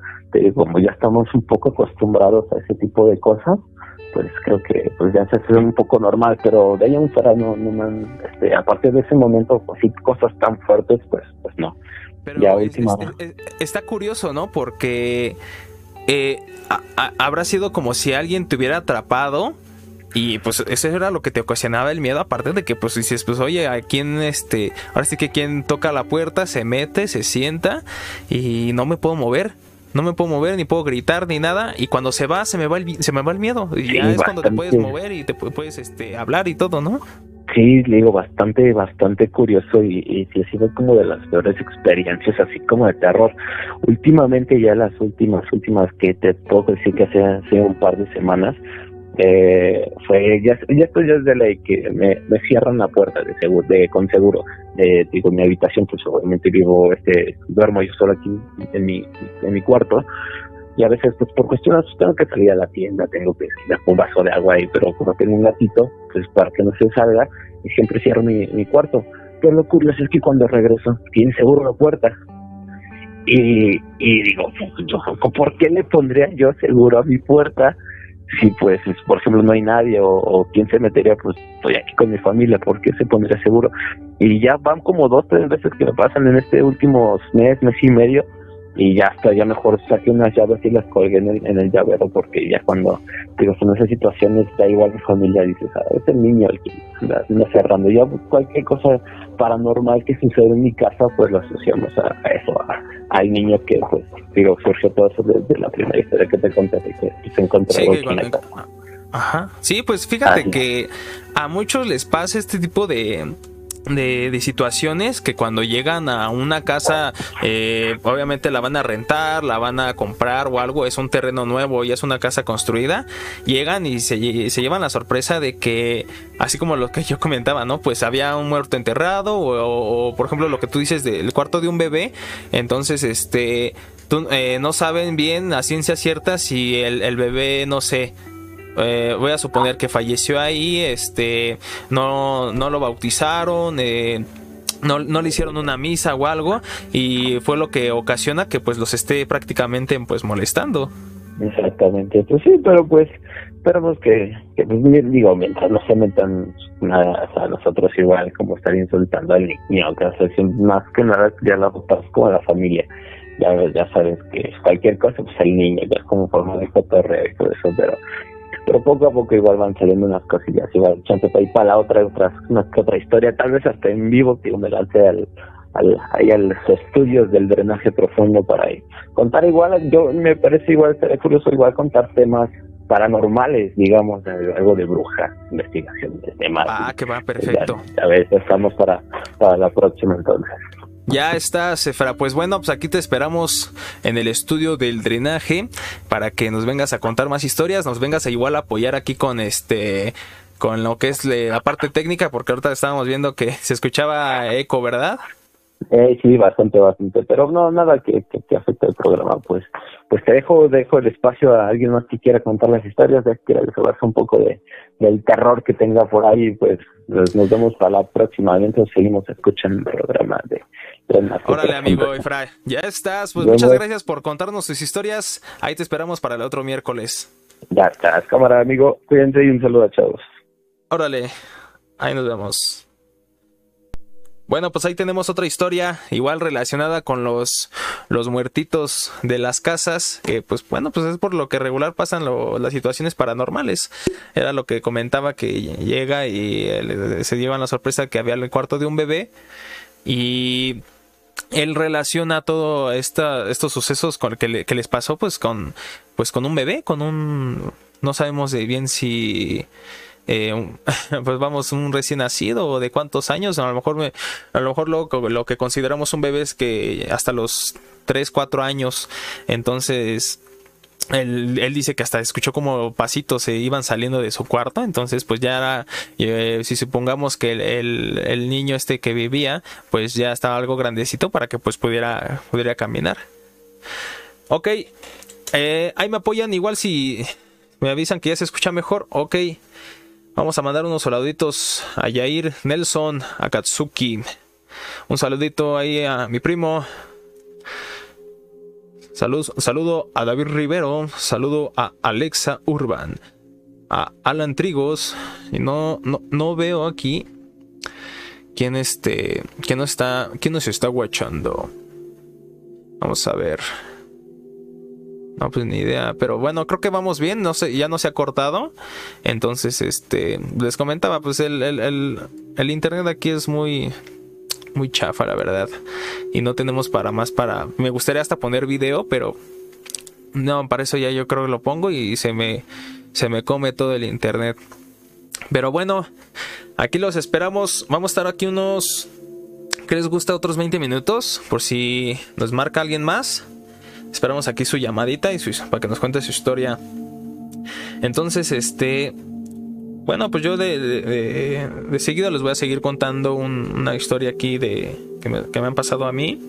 como ya estamos un poco acostumbrados a ese tipo de cosas, pues creo que pues ya se hace un poco normal, pero de ahí en fuera no, no este, a partir de ese momento, pues sí, cosas tan fuertes, pues, pues no. Pero está curioso, ¿no? Porque eh, habrá sido como si alguien te hubiera atrapado y pues eso era lo que te ocasionaba el miedo, aparte de que pues dices, pues oye, a quién este, ahora sí que quien toca la puerta, se mete, se sienta y no me puedo mover. No me puedo mover, ni puedo gritar, ni nada. Y cuando se va, se me va el, se me va el miedo. Y ya es cuando te puedes mover y te puedes este, hablar y todo, ¿no? Sí, digo, bastante, bastante curioso y, y sí ha sido como de las peores experiencias, así como de terror. Últimamente, ya las últimas, últimas que te puedo decir que hace, hace un par de semanas, eh, fue ya, ya estoy desde ley que me, cierran la puerta de seguro, de con seguro de digo mi habitación pues obviamente vivo este duermo yo solo aquí en mi en mi cuarto y a veces pues por cuestiones pues, tengo que salir a la tienda tengo que ir un vaso de agua ahí pero como tengo un gatito pues para que no se salga y siempre cierro mi, cuarto. Pero lo curioso es que cuando regreso tiene seguro la puerta. Y, y digo, ¿por qué le pondría yo seguro a mi puerta si pues por ejemplo no hay nadie o, quién se metería pues estoy aquí con mi familia porque se pondría seguro y ya van como dos tres veces que me pasan en este último mes mes y medio y ya hasta ya mejor saqué unas llaves y las colgué en el, en el llavero porque ya cuando digo en esas situaciones da igual mi familia dices ah, es el niño el que anda, cerrando ya cualquier cosa paranormal que sucede en mi casa pues lo asociamos a, eso al niño que pues digo surgió todo eso desde la primera historia que te conté que se encontró sí, en la. Ajá. Sí, pues fíjate que a muchos les pasa este tipo de, de, situaciones que cuando llegan a una casa, eh, obviamente la van a rentar, la van a comprar o algo, es un terreno nuevo, y es una casa construida, llegan y se, llevan la sorpresa de que, así como lo que yo comentaba, ¿no? Pues había un muerto enterrado o, por ejemplo lo que tú dices del cuarto de un bebé, entonces este... Eh, no saben bien a ciencia cierta si el, el bebé, no sé, eh, voy a suponer que falleció ahí, este, no, no lo bautizaron, eh, no, no, le hicieron una misa o algo y fue lo que ocasiona que pues los esté prácticamente pues molestando. Exactamente, pues sí, pero pues esperamos que, que pues, digo, mientras no se metan nada a nosotros igual como estar insultando al niño, más que nada ya la votamos como a la familia. Ya, ya sabes que cualquier cosa, pues el niño, ya es como forma de cotorreo y todo eso, pero pero poco a poco igual van saliendo unas cosillas, igual chance para ir para la otra, otra, una que otra historia, tal vez hasta en vivo que me lance al, al, ahí a los estudios del drenaje profundo para ahí. contar igual, yo me parece igual, sería curioso igual contar temas paranormales, digamos, algo de bruja, investigación de temas. Ah, que va, perfecto. a ver, estamos para, para la próxima entonces. Ya está, Cefra. Pues bueno, pues aquí te esperamos en el estudio del drenaje para que nos vengas a contar más historias, nos vengas a igual apoyar aquí con este con lo que es la parte técnica, porque ahorita estábamos viendo que se escuchaba eco, ¿verdad? Eh, sí, bastante, bastante, pero no, nada que, que, afecte el programa, pues, pues te dejo, dejo el espacio a alguien más que quiera contar las historias, que quiera desahogarse un poco de, del terror que tenga por ahí, pues nos vemos para la próxima, entonces seguimos escuchando el programa de, Órale, amigo Efra, ya estás, pues muchas gracias por contarnos tus historias, ahí te esperamos para el otro miércoles. Ya estás, cámara, amigo, cuídense y un saludo a chavos. Órale, ahí nos vemos. Bueno, pues ahí tenemos otra historia, igual relacionada con los, los muertitos de las casas, que pues bueno, pues es por lo que regular pasan las situaciones paranormales. Era lo que comentaba que llega y eh, se llevan la sorpresa que había el cuarto de un bebé y él relaciona todo esta, estos sucesos con que, que les pasó pues con pues con un bebé, con un no sabemos de bien si eh, pues vamos, un recién nacido o de cuántos años, a lo mejor, me, a lo, mejor lo, lo, que consideramos un bebé es que hasta los 3, 4 años, entonces... Él, dice que hasta escuchó como pasitos se iban saliendo de su cuarto, entonces pues ya era, eh, si supongamos que el, el, niño este que vivía, pues ya estaba algo grandecito para que pues pudiera, pudiera caminar. Ok, eh, ahí me apoyan igual si me avisan que ya se escucha mejor, ok. Vamos a mandar unos saluditos a Yair Nelson, a Katsuki. Un saludito ahí a mi primo. Salud, saludo a David Rivero. Saludo a Alexa Urban. A Alan Trigos. Y no, no, no veo aquí quién este. quién no está. quién nos está guachando. Vamos a ver. No, pues ni idea. Pero bueno, creo que vamos bien. No sé, ya no se ha cortado. Entonces, este. Les comentaba, pues el, el, el, internet aquí es muy. Muy chafa, la verdad. Y no tenemos para más para. Me gustaría hasta poner video, pero. No, para eso ya yo creo que lo pongo y se me. Se me come todo el internet. Pero bueno, aquí los esperamos. Vamos a estar aquí unos. ¿Qué les gusta? Otros 20 minutos. Por si nos marca alguien más. Esperamos aquí su llamadita y su, para que nos cuente su historia. Entonces, este. Bueno, pues yo de, de, seguido les voy a seguir contando una historia aquí de que me, que me, han pasado a mí.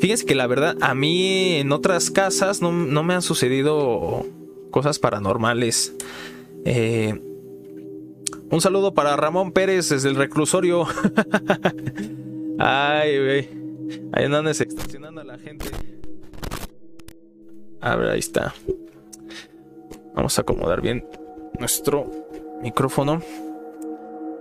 Fíjense que la verdad, a mí en otras casas no, no me han sucedido cosas paranormales. Eh, un saludo para Ramón Pérez desde el reclusorio. Ay, güey. Ahí andan extorsionando a la gente. A ver, ahí está. Vamos a acomodar bien nuestro micrófono.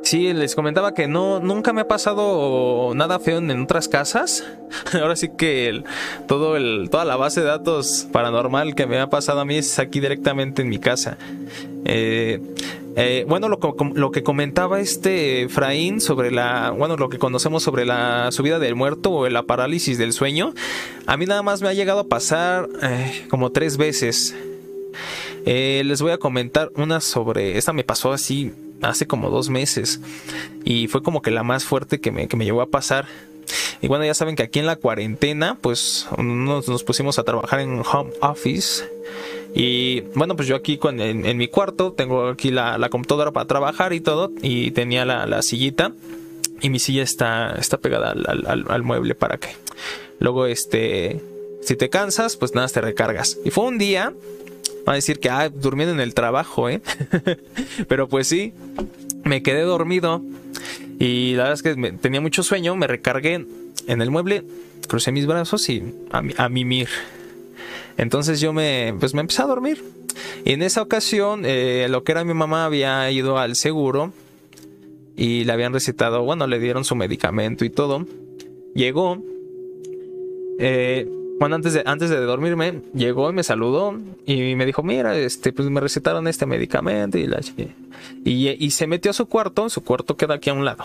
Sí, les comentaba que no, nunca me ha pasado nada feo en, otras casas. Ahora sí que todo el, toda la base de datos paranormal que me ha pasado a mí es aquí directamente en mi casa. Eh, eh, bueno, lo, que comentaba este Fraín sobre la, bueno, lo que conocemos sobre la subida del muerto o la parálisis del sueño, a mí nada más me ha llegado a pasar eh, como tres veces. Les voy a comentar una sobre, esta me pasó así hace como dos meses y fue como que la más fuerte que me, que me llegó a pasar. Y bueno, ya saben que aquí en la cuarentena, pues nos, nos pusimos a trabajar en home office. Y bueno, pues yo aquí en, mi cuarto tengo aquí la, la, computadora para trabajar y todo. Y tenía la, la sillita. Y mi silla está, está pegada al, al, al, mueble para que luego, este, si te cansas, pues nada, te recargas. Y fue un día Va a decir que, ah, durmiendo en el trabajo, ¿eh? Pero pues sí, me quedé dormido. Y la verdad es que tenía mucho sueño, me recargué en el mueble, crucé mis brazos y a, a mimir. Entonces yo me, pues me empecé a dormir. Y en esa ocasión, eh, lo que era mi mamá había ido al seguro y le habían recetado, bueno, le dieron su medicamento y todo. Llegó, eh, bueno, antes de, antes de dormirme, llegó y me saludó y me dijo, mira, este, pues me recetaron este medicamento y, la, y, y se metió a su cuarto, su cuarto queda aquí a un lado.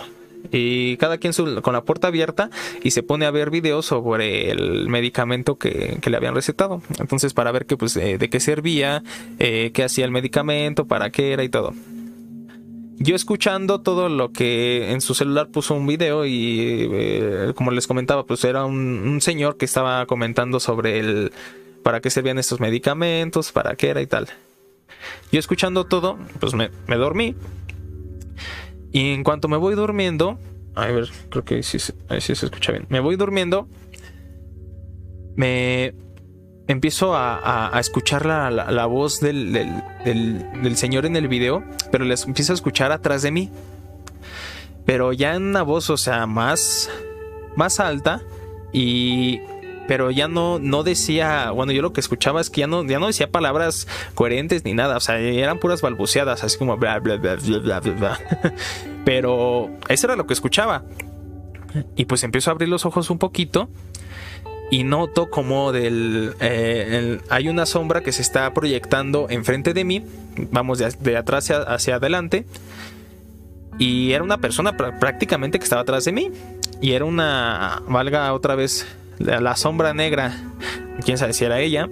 Y cada quien con la puerta abierta y se pone a ver videos sobre el medicamento que, le habían recetado. Entonces, para ver qué, pues, eh, de qué servía, eh, qué hacía el medicamento, para qué era y todo. Yo escuchando todo lo que en su celular puso un video y eh, como les comentaba, pues era un, señor que estaba comentando sobre el para qué servían estos medicamentos, para qué era y tal. Yo escuchando todo, pues me, me dormí y en cuanto me voy durmiendo, a ver, creo que sí, sí se escucha bien. Me voy durmiendo, me empiezo a, escuchar la, voz del, del, señor en el video, pero les empiezo a escuchar atrás de mí. Pero ya en una voz, o sea, más, más alta y pero ya no, no decía, bueno, yo lo que escuchaba es que ya no, ya no decía palabras coherentes ni nada, o sea, eran puras balbuceadas, así como bla, bla, bla, bla, bla, bla. Pero eso era lo que escuchaba. Y pues empiezo a abrir los ojos un poquito y noto como del eh, hay una sombra que se está proyectando enfrente de mí, vamos de, atrás hacia, hacia, adelante. Y era una persona prácticamente que estaba atrás de mí. Y era una, valga otra vez la sombra negra, quién sabe si era ella,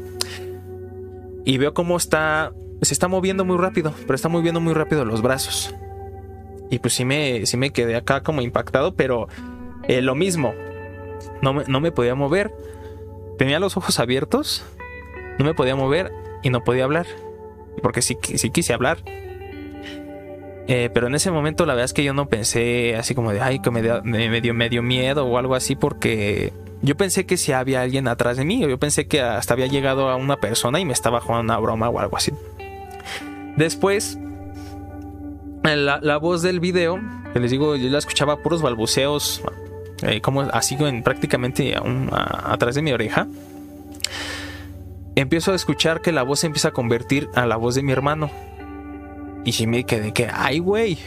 y veo cómo está, se está moviendo muy rápido, pero está moviendo muy rápido los brazos. Y pues sí me, sí me quedé acá como impactado, pero eh, lo mismo, no me, no me podía mover, tenía los ojos abiertos, no me podía mover y no podía hablar, porque sí, sí quise hablar. Eh, pero en ese momento la verdad es que yo no pensé así como de, ay, que me, dio, me dio miedo o algo así porque yo pensé que si había alguien atrás de mí, yo pensé que hasta había llegado a una persona y me estaba jugando una broma o algo así. Después, la, voz del video, que les digo, yo la escuchaba puros balbuceos, eh, como así en, prácticamente atrás de mi oreja. Empiezo a escuchar que la voz se empieza a convertir a la voz de mi hermano. Y si me quedé que, ay, güey.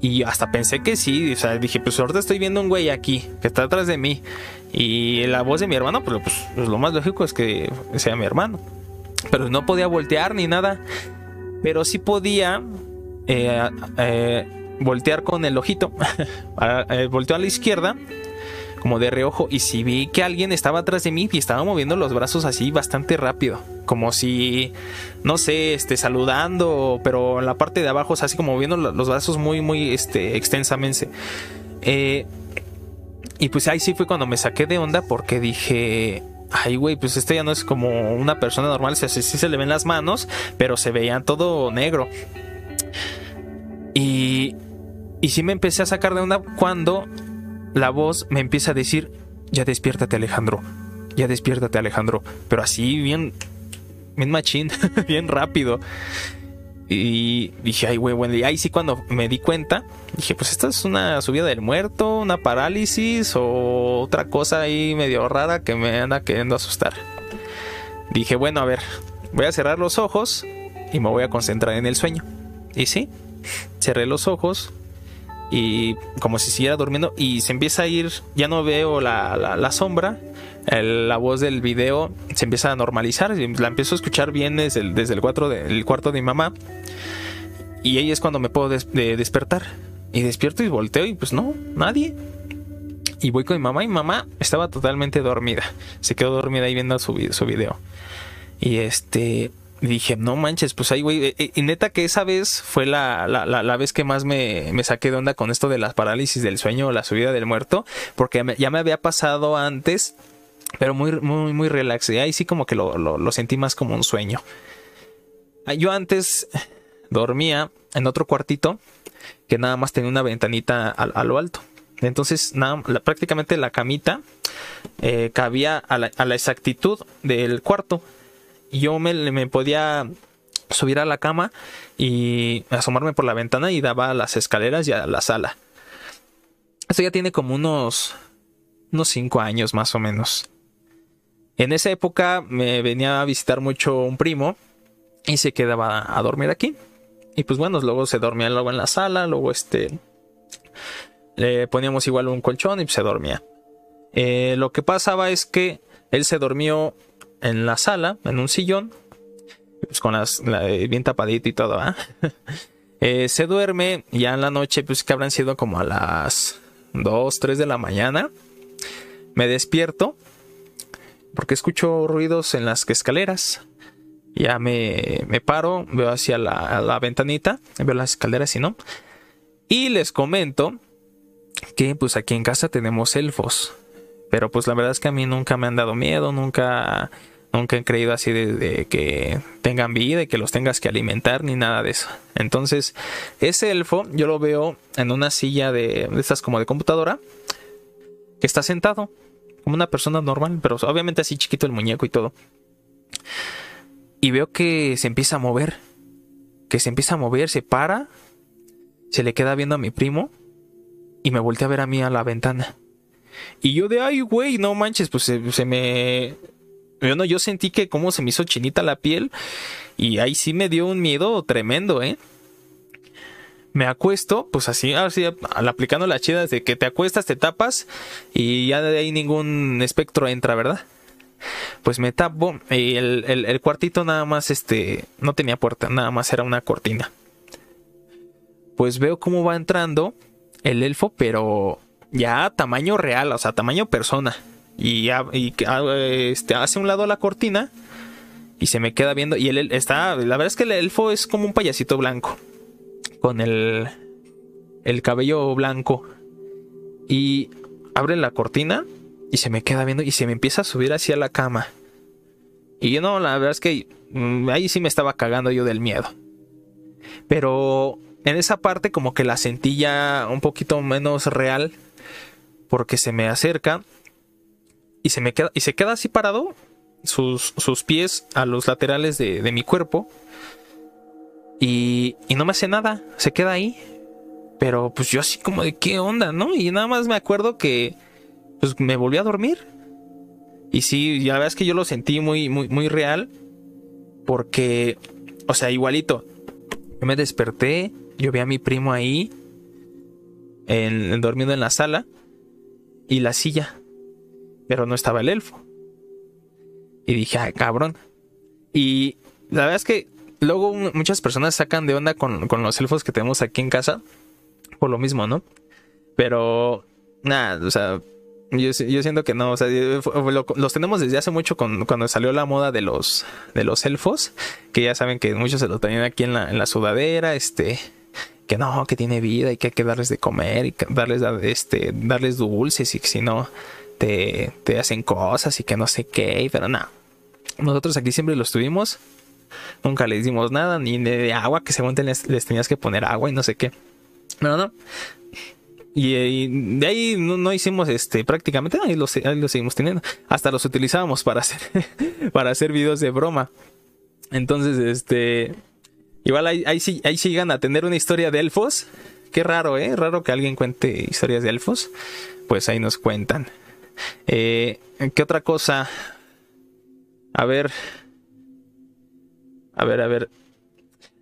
Y hasta pensé que sí, o sea, dije, pues ahorita estoy viendo un güey aquí, que está atrás de mí. Y la voz de mi hermano, pero pues, pues, lo más lógico es que sea mi hermano. Pero no podía voltear ni nada. Pero sí podía eh, eh, voltear con el ojito. Eh, volteó a la izquierda, como de reojo. Y si vi que alguien estaba atrás de mí y estaba moviendo los brazos así bastante rápido. Como si, no sé, este, saludando. Pero en la parte de abajo, así como moviendo los brazos muy, muy este, extensamente. Eh, y pues ahí sí fue cuando me saqué de onda porque dije, ay, güey, pues este ya no es como una persona normal, sí, sí se le ven las manos, pero se veían todo negro. Y, y sí me empecé a sacar de onda cuando la voz me empieza a decir, ya despiértate Alejandro, ya despiértate Alejandro, pero así bien, bien machín, bien rápido. Y dije, ay, güey, bueno, y ahí sí cuando me di cuenta, dije, pues esta es una subida del muerto, una parálisis o otra cosa ahí medio rara que me anda queriendo asustar. Dije, bueno, a ver, voy a cerrar los ojos y me voy a concentrar en el sueño. Y sí, cerré los ojos y como si siguiera durmiendo y se empieza a ir, ya no veo la, la sombra, la voz del video se empieza a normalizar, la empiezo a escuchar bien desde el, desde el, cuarto de mi mamá. Y ahí es cuando me puedo despertar. Y despierto y volteo y pues no, nadie. Y voy con mi mamá y mi mamá estaba totalmente dormida. Se quedó dormida ahí viendo su, su video. Y este, dije, no manches, pues ahí, güey. Eh, eh, y neta que esa vez fue la, la, vez que más me, me, saqué de onda con esto de las parálisis del sueño o la subida del muerto. Porque ya me había pasado antes pero muy, muy, muy relax. Y ahí sí como que lo, lo, sentí más como un sueño. Ah, yo antes dormía en otro cuartito que nada más tenía una ventanita a, lo alto. Entonces, nada, prácticamente la camita eh, cabía a la, a la, exactitud del cuarto. Yo me, podía subir a la cama y asomarme por la ventana y daba a las escaleras y a la sala. Esto ya tiene como unos unos 5 años más o menos. En esa época me venía a visitar mucho un primo y se quedaba a dormir aquí. Y pues bueno, luego se dormía luego en la sala, luego este le poníamos igual un colchón y se dormía. Eh, lo que pasaba es que él se durmió en la sala, en un sillón, pues con las bien tapadito y todo, eh, se duerme ya en la noche, pues que habrán sido como a las 2, 3 de la mañana. Me despierto porque escucho ruidos en las escaleras. Ya me, me paro, veo hacia la, la, ventanita, veo las escaleras y no. Y les comento que pues aquí en casa tenemos elfos. Pero pues la verdad es que a mí nunca me han dado miedo, nunca, nunca he creído así de, que tengan vida y que los tengas que alimentar ni nada de eso. Entonces, ese elfo yo lo veo en una silla de, estas como de computadora, que está sentado, como una persona normal, pero obviamente así chiquito el muñeco y todo. Y veo que se empieza a mover, que se empieza a mover, se para, se le queda viendo a mi primo y me voltea a ver a mí a la ventana. Y yo de, ay, güey, no manches, pues se, me... Yo, no, yo sentí que como se me hizo chinita la piel y ahí sí me dio un miedo tremendo, ¿eh? Me acuesto, pues así, así aplicando las chidas de que te acuestas, te tapas y ya de ahí ningún espectro entra, ¿verdad? Pues me tapo y el, el cuartito nada más, este, no tenía puerta, nada más era una cortina. Pues veo cómo va entrando el elfo, pero ya tamaño real, o sea, tamaño persona. Y, y este, hace un lado la cortina y se me queda viendo. Y él está, la verdad es que el elfo es como un payasito blanco, con el, el cabello blanco. Y abre la cortina y se me queda viendo y se me empieza a subir hacia la cama. Y yo no, la verdad es que mm, ahí sí me estaba cagando yo del miedo. Pero en esa parte como que la sentí ya un poquito menos real porque se me acerca y se me queda, y se queda así parado, sus, sus pies a los laterales de, mi cuerpo. Y, y no me hace nada, se queda ahí. Pero pues yo así como de qué onda, ¿no? Y nada más me acuerdo que pues me volví a dormir. Y sí, la verdad es que yo lo sentí muy, muy, muy real. Porque, o sea, igualito. Yo me desperté, yo vi a mi primo ahí, en, dormido en la sala y la silla. Pero no estaba el elfo. Y dije, ay, cabrón. Y la verdad es que luego muchas personas sacan de onda con, los elfos que tenemos aquí en casa. Por lo mismo, ¿no? Pero, nada, o sea, yo, siento que no, o sea, los tenemos desde hace mucho con, cuando salió la moda de los, de los elfos, que ya saben que muchos se lo tenían aquí en la, sudadera, este, que no, que tiene vida y que hay que darles de comer y darles, este, darles dulces y que si no te, hacen cosas y que no sé qué, pero no. Nosotros aquí siempre los tuvimos, nunca les dimos nada, ni de agua, que según les, les tenías que poner agua y no sé qué. No, no. Y, de ahí no, hicimos este prácticamente, ahí los, ahí los seguimos teniendo. Hasta los utilizábamos para hacer, para hacer videos de broma. Entonces, este, Igual ahí, ahí, sí, ahí llegan a tener una historia de elfos. Qué raro, ¿eh? Raro que alguien cuente historias de elfos. Pues ahí nos cuentan. Eh, ¿Qué otra cosa? A ver. A ver, a ver.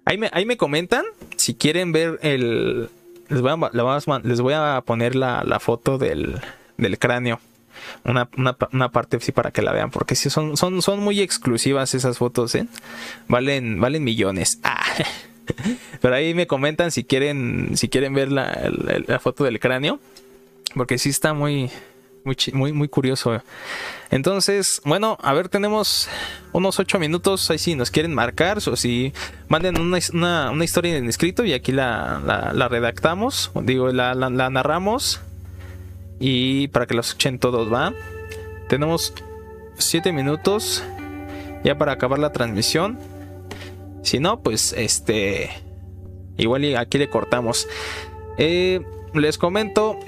Ahí me, ahí me comentan si quieren ver el... Les voy a, les voy a poner la, la foto del, del cráneo una, una, parte así para que la vean, porque sí son, son, son muy exclusivas esas fotos, ¿eh? Valen, valen millones. Ah. Pero ahí me comentan si quieren, si quieren ver la, foto del cráneo, porque sí está muy, muy, muy, muy curioso. Entonces, bueno, a ver, tenemos unos 8 minutos. Ahí si nos quieren marcar o si manden una, una, historia en escrito y aquí la, la, redactamos, digo, la, la narramos y para que lo escuchen todos, ¿va? Tenemos 7 minutos ya para acabar la transmisión. Si no, pues este. Igual aquí le cortamos. Eh, les comento.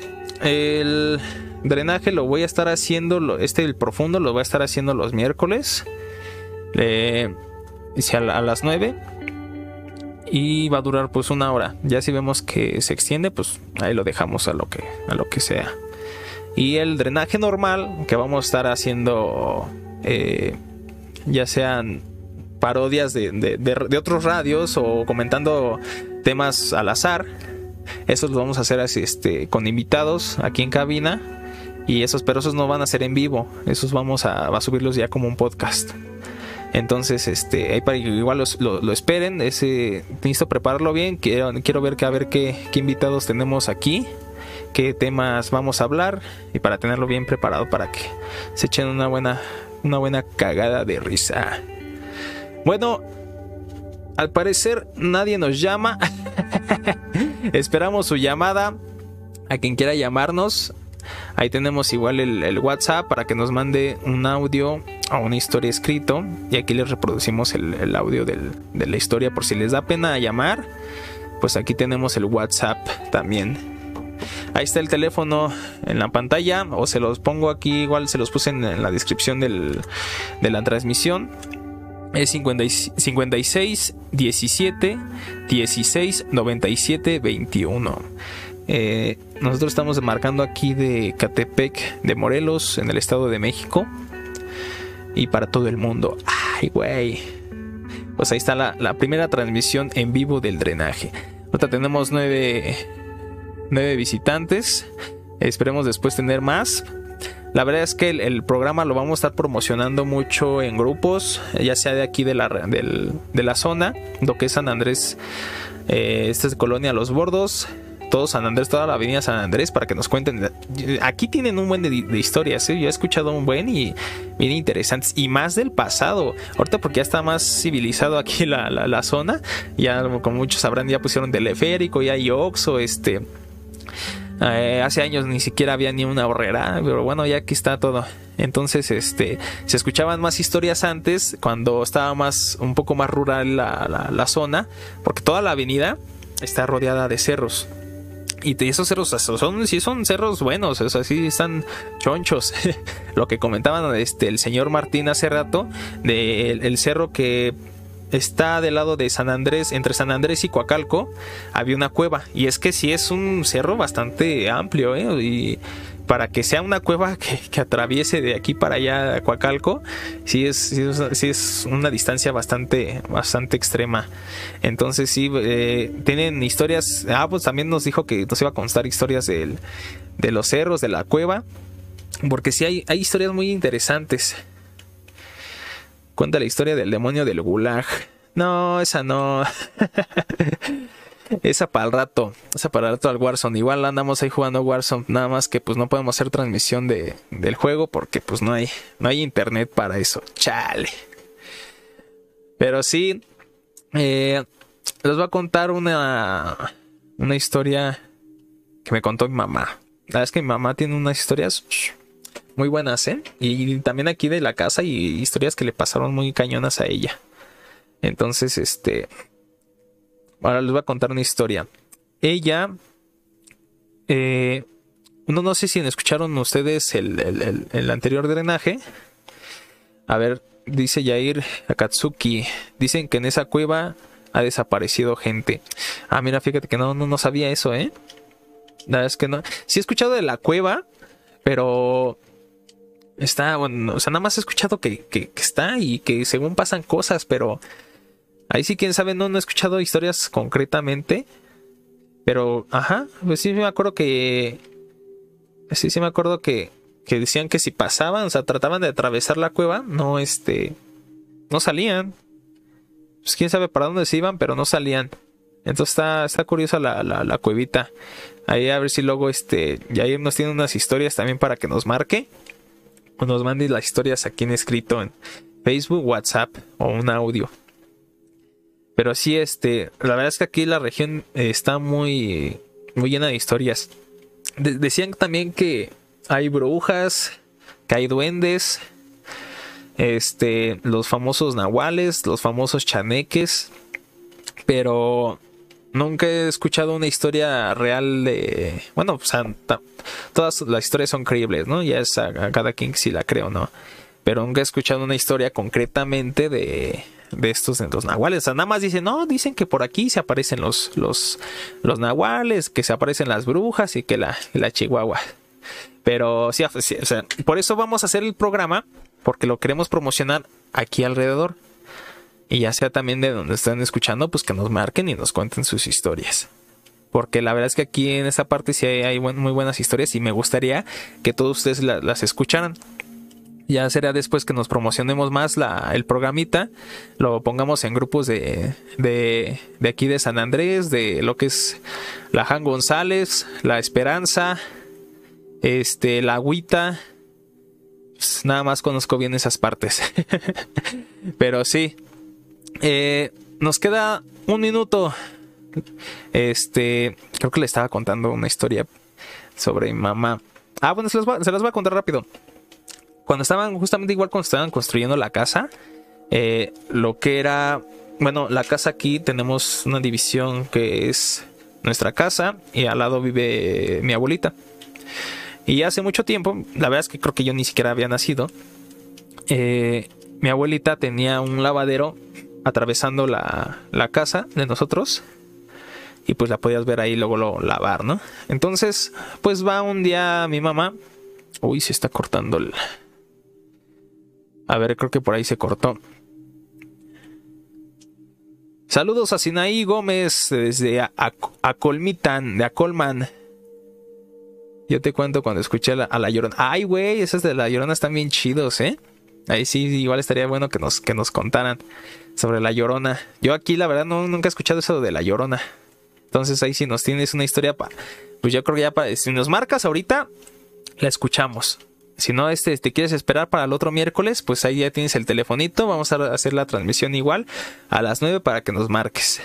El drenaje lo voy a estar haciendo. Este, el profundo, lo voy a estar haciendo los miércoles. Eh, a, las 9 y va a durar pues una hora. Ya si vemos que se extiende, pues ahí lo dejamos a lo que, a lo que sea. Y el drenaje normal que vamos a estar haciendo eh, ya sean parodias de, de, otros radios o comentando temas al azar. Eso lo vamos a hacer así, este, con invitados aquí en cabina. Y esos, pero esos no van a ser en vivo. Esos vamos a, a subirlos ya como un podcast. Entonces, este, igual lo, esperen. Ese, necesito prepararlo bien. Quiero, quiero ver que a ver qué, qué invitados tenemos aquí qué temas vamos a hablar y para tenerlo bien preparado para que se echen una buena, una buena cagada de risa. Bueno, al parecer nadie nos llama. Esperamos su llamada. A quien quiera llamarnos. Ahí tenemos igual el, WhatsApp para que nos mande un audio o una historia escrito. Y aquí les reproducimos el, audio de la historia por si les da pena llamar. Pues aquí tenemos el WhatsApp también. Ahí está el teléfono en la pantalla o se los pongo aquí, igual se los puse en, la descripción de la transmisión. Es 56 17 16 97 21. Nosotros estamos marcando aquí de Catepec de Morelos, en el Estado de México. Y para todo el mundo. Ay, güey. Pues ahí está la, primera transmisión en vivo del drenaje. Ahorita tenemos nueve nueve visitantes. Esperemos después tener más. La verdad es que el, programa lo vamos a estar promocionando mucho en grupos, ya sea de aquí de la, de la zona, lo que es San Andrés, eh, esta es Colonia Los Bordos, todo San Andrés, toda la avenida San Andrés, para que nos cuenten. Aquí tienen un buen de, historias, ¿eh? yo he escuchado un buen y bien interesantes, y más del pasado. Ahorita porque ya está más civilizado aquí la, la, zona, ya como muchos sabrán, ya pusieron teleférico, ya hay Oxo, este eh, hace años ni siquiera había ni una horrera, pero bueno, ya aquí está todo. Entonces, este, se escuchaban más historias antes, cuando estaba más, un poco más rural la, zona, porque toda la avenida está rodeada de cerros. Y esos cerros son, sí son cerros buenos, o sea, están chonchos. Lo que comentaban este, el señor Martín hace rato, del el cerro que está del lado de San Andrés, entre San Andrés y Coacalco, había una cueva. Y es que sí es un cerro bastante amplio, ¿eh? Y para que sea una cueva que, atraviese de aquí para allá a Coacalco, sí es, sí es, una distancia bastante, bastante extrema. Entonces sí, eh, tienen historias, ah, pues también nos dijo que nos iba a constar historias de los cerros, de la cueva, porque sí hay, hay historias muy interesantes. Cuenta la historia del demonio del gulag. No, esa no. esa para el rato. Esa para el rato al Warzone. Igual andamos ahí jugando Warzone. Nada más que pues no podemos hacer transmisión de, del juego porque pues no hay, no hay internet para eso. Chale. Pero sí. Eh, les voy a contar una, una historia que me contó mi mamá. La verdad es que mi mamá tiene unas historias muy buenas, ¿eh? Y también aquí de la casa y historias que le pasaron muy cañonas a ella. Entonces, este... Ahora les voy a contar una historia. Ella... Eh, no, no sé si escucharon ustedes el, el, anterior drenaje. A ver, dice Yair Akatsuki. Dicen que en esa cueva ha desaparecido gente. Ah, mira, fíjate que no, no, no sabía eso, ¿eh? La verdad es que no. Sí he escuchado de la cueva, pero Está, bueno, o sea, nada más he escuchado que, está y que según pasan cosas, pero ahí sí, quién sabe, no, no he escuchado historias concretamente. Pero, ajá, pues sí me acuerdo que. Sí, sí me acuerdo que, que decían que si pasaban, o sea, trataban de atravesar la cueva, no, este. No salían. Pues quién sabe para dónde se iban, pero no salían. Entonces está, está curiosa la, la, la cuevita. Ahí a ver si luego este. Ya nos tiene unas historias también para que nos marque nos mandes las historias aquí en escrito en Facebook, WhatsApp o un audio. Pero sí, este, la verdad es que aquí la región está muy, muy llena de historias. decían también que hay brujas, que hay duendes, este, los famosos nahuales, los famosos chaneques, pero nunca he escuchado una historia real de. Bueno, o todas las historias son creíbles, ¿no? Ya es a, cada quien si la creo, ¿no? Pero nunca he escuchado una historia concretamente de, de estos de los nahuales. Nada más dicen, no, dicen que por aquí se aparecen los, los, los nahuales, que se aparecen las brujas y que la, la chihuahua. Pero sí, o sea, por eso vamos a hacer el programa porque lo queremos promocionar aquí alrededor. Y ya sea también de donde están escuchando, pues que nos marquen y nos cuenten sus historias. Porque la verdad es que aquí en esta parte sí hay, muy buenas historias y me gustaría que todos ustedes las escucharan. Ya será después que nos promocionemos más la, el programita, lo pongamos en grupos de, de, de aquí de San Andrés, de lo que es la Jan González, la Esperanza, este, la Agüita. Pues nada más conozco bien esas partes. Pero sí. Eh, nos queda un minuto. Este, creo que le estaba contando una historia sobre mi mamá. Ah, bueno, se las, voy, se las voy a contar rápido. Cuando estaban, justamente igual cuando estaban construyendo la casa, eh, lo que era, bueno, la casa aquí tenemos una división que es nuestra casa y al lado vive mi abuelita. Y hace mucho tiempo, la verdad es que creo que yo ni siquiera había nacido, eh, mi abuelita tenía un lavadero atravesando la, la, casa de nosotros y pues la podías ver ahí luego lo lavar, ¿no? Entonces, pues va un día mi mamá, uy, se está cortando el... A ver, creo que por ahí se cortó. Saludos a Sinaí Gómez desde Acolmitan, de Acolman. Yo te cuento cuando escuché a la, Llorona. Ay, güey, esas de la Llorona están bien chidos, ¿eh? Ahí sí, igual estaría bueno que nos, que nos contaran sobre la Llorona. Yo aquí, la verdad, no, nunca he escuchado eso de la Llorona. Entonces ahí si nos tienes una historia, pues yo creo que ya para, si nos marcas ahorita, la escuchamos. Si no, este, te quieres esperar para el otro miércoles, pues ahí ya tienes el telefonito. Vamos a hacer la transmisión igual a las 9 para que nos marques.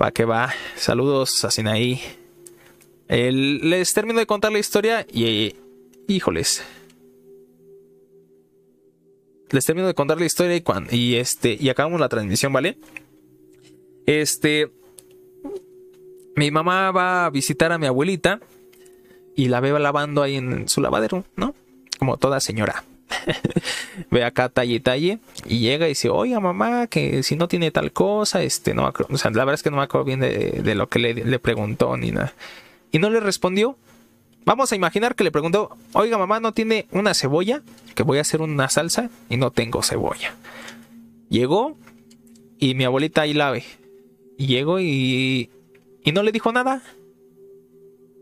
Va que va. Saludos a Sinaí les termino de contar la historia y... Híjoles. Les termino de contar la historia y, cuando, y, este, y acabamos la transmisión, ¿vale? Este... Mi mamá va a visitar a mi abuelita y la veo lavando ahí en su lavadero, ¿no? Como toda señora. Ve acá talle talle y llega y dice, oiga mamá, que si no tiene tal cosa, este, no o sea, la verdad es que no me acuerdo bien de, lo que le, preguntó ni nada y no le respondió. Vamos a imaginar que le preguntó, oiga mamá, ¿no tiene una cebolla? Que voy a hacer una salsa y no tengo cebolla. Llegó y mi abuelita ahí la ve. Y llegó y, y no le dijo nada.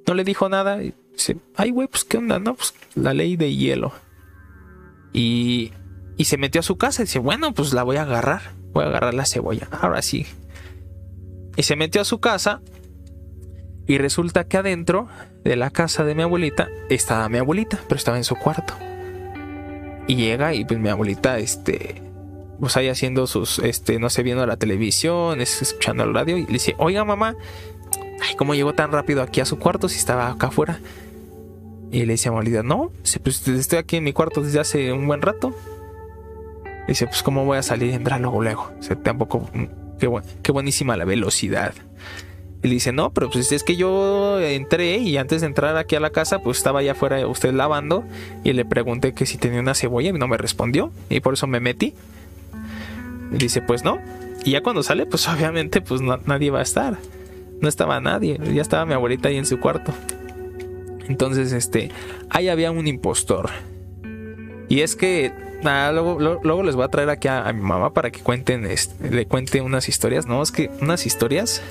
No le dijo nada. Dice, ay güey, pues qué onda, ¿no? Pues la ley de hielo. Y, y se metió a su casa y dice, bueno, pues la voy a agarrar. Voy a agarrar la cebolla. Ahora sí. Y se metió a su casa y resulta que adentro de la casa de mi abuelita estaba mi abuelita, pero estaba en su cuarto. Y llega y pues mi abuelita, este, pues ahí haciendo sus, este, no sé, viendo la televisión, escuchando el radio y le dice, oiga mamá, ay, ¿cómo llegó tan rápido aquí a su cuarto si estaba acá afuera? Y le dice a abuelita, no, pues estoy aquí en mi cuarto desde hace un buen rato. dice, pues cómo voy a salir y entrar luego, luego. O sea, tampoco, qué, qué buenísima la velocidad. Y le dice, no, pero pues es que yo entré y antes de entrar aquí a la casa, pues estaba allá afuera usted lavando y le pregunté que si tenía una cebolla y no me respondió y por eso me metí. Y dice, pues no. Y ya cuando sale, pues obviamente pues nadie va a estar. No estaba nadie, ya estaba mi abuelita ahí en su cuarto. Entonces, este, ahí había un impostor. Y es que luego, les voy a traer aquí a, mi mamá para que cuenten, este, le cuente unas historias. No, es que unas historias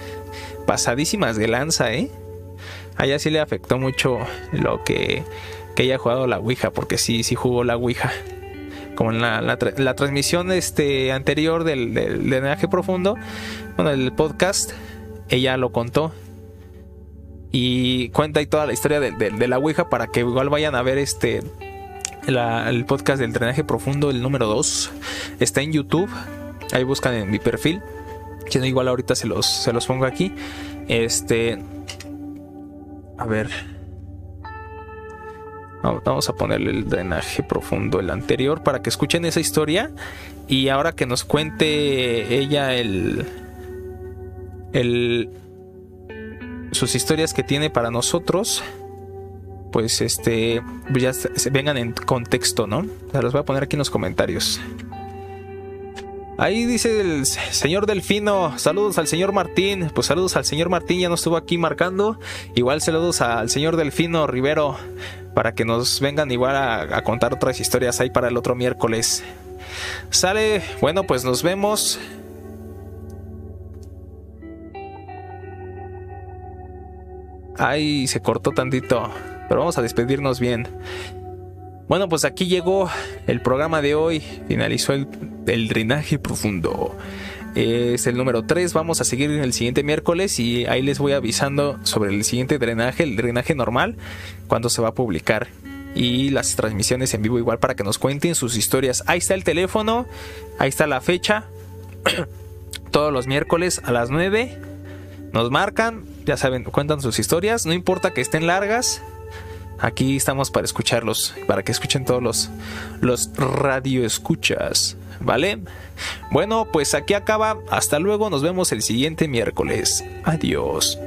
pasadísimas de lanza, ¿eh? A ella sí le afectó mucho lo que, que haya jugado la Ouija, porque sí, sí jugó la Ouija. Como en la, la, transmisión este, anterior del, del, profundo, bueno, el podcast, ella lo contó. Y cuenta ahí toda la historia de, la Ouija para que igual vayan a ver este el podcast del drenaje profundo, el número 2. Está en YouTube. Ahí buscan en mi perfil que igual ahorita se los, se los pongo aquí. Este. A ver. Vamos a ponerle el drenaje profundo, el anterior, para que escuchen esa historia. Y ahora que nos cuente ella el. el sus historias que tiene para nosotros. Pues este. Ya se vengan en contexto, ¿no? Se los voy a poner aquí en los comentarios. Ahí dice el señor Delfino, saludos al señor Martín, pues saludos al señor Martín, ya nos estuvo aquí marcando. Igual saludos al señor Delfino Rivero, para que nos vengan igual a, contar otras historias ahí para el otro miércoles. Sale, bueno, pues nos vemos. Ay, se cortó tantito, pero vamos a despedirnos bien. Bueno, pues aquí llegó el programa de hoy, finalizó el, el drenaje profundo es el número 3. Vamos a seguir en el siguiente miércoles y ahí les voy avisando sobre el siguiente drenaje, el drenaje normal, cuando se va a publicar. Y las transmisiones en vivo igual para que nos cuenten sus historias. Ahí está el teléfono, ahí está la fecha. Todos los miércoles a las 9 nos marcan, ya saben, cuentan sus historias. No importa que estén largas, aquí estamos para escucharlos, para que escuchen todos los, los radio escuchas. ¿vale? Bueno, pues aquí acaba. Hasta luego, nos vemos el siguiente miércoles. Adiós.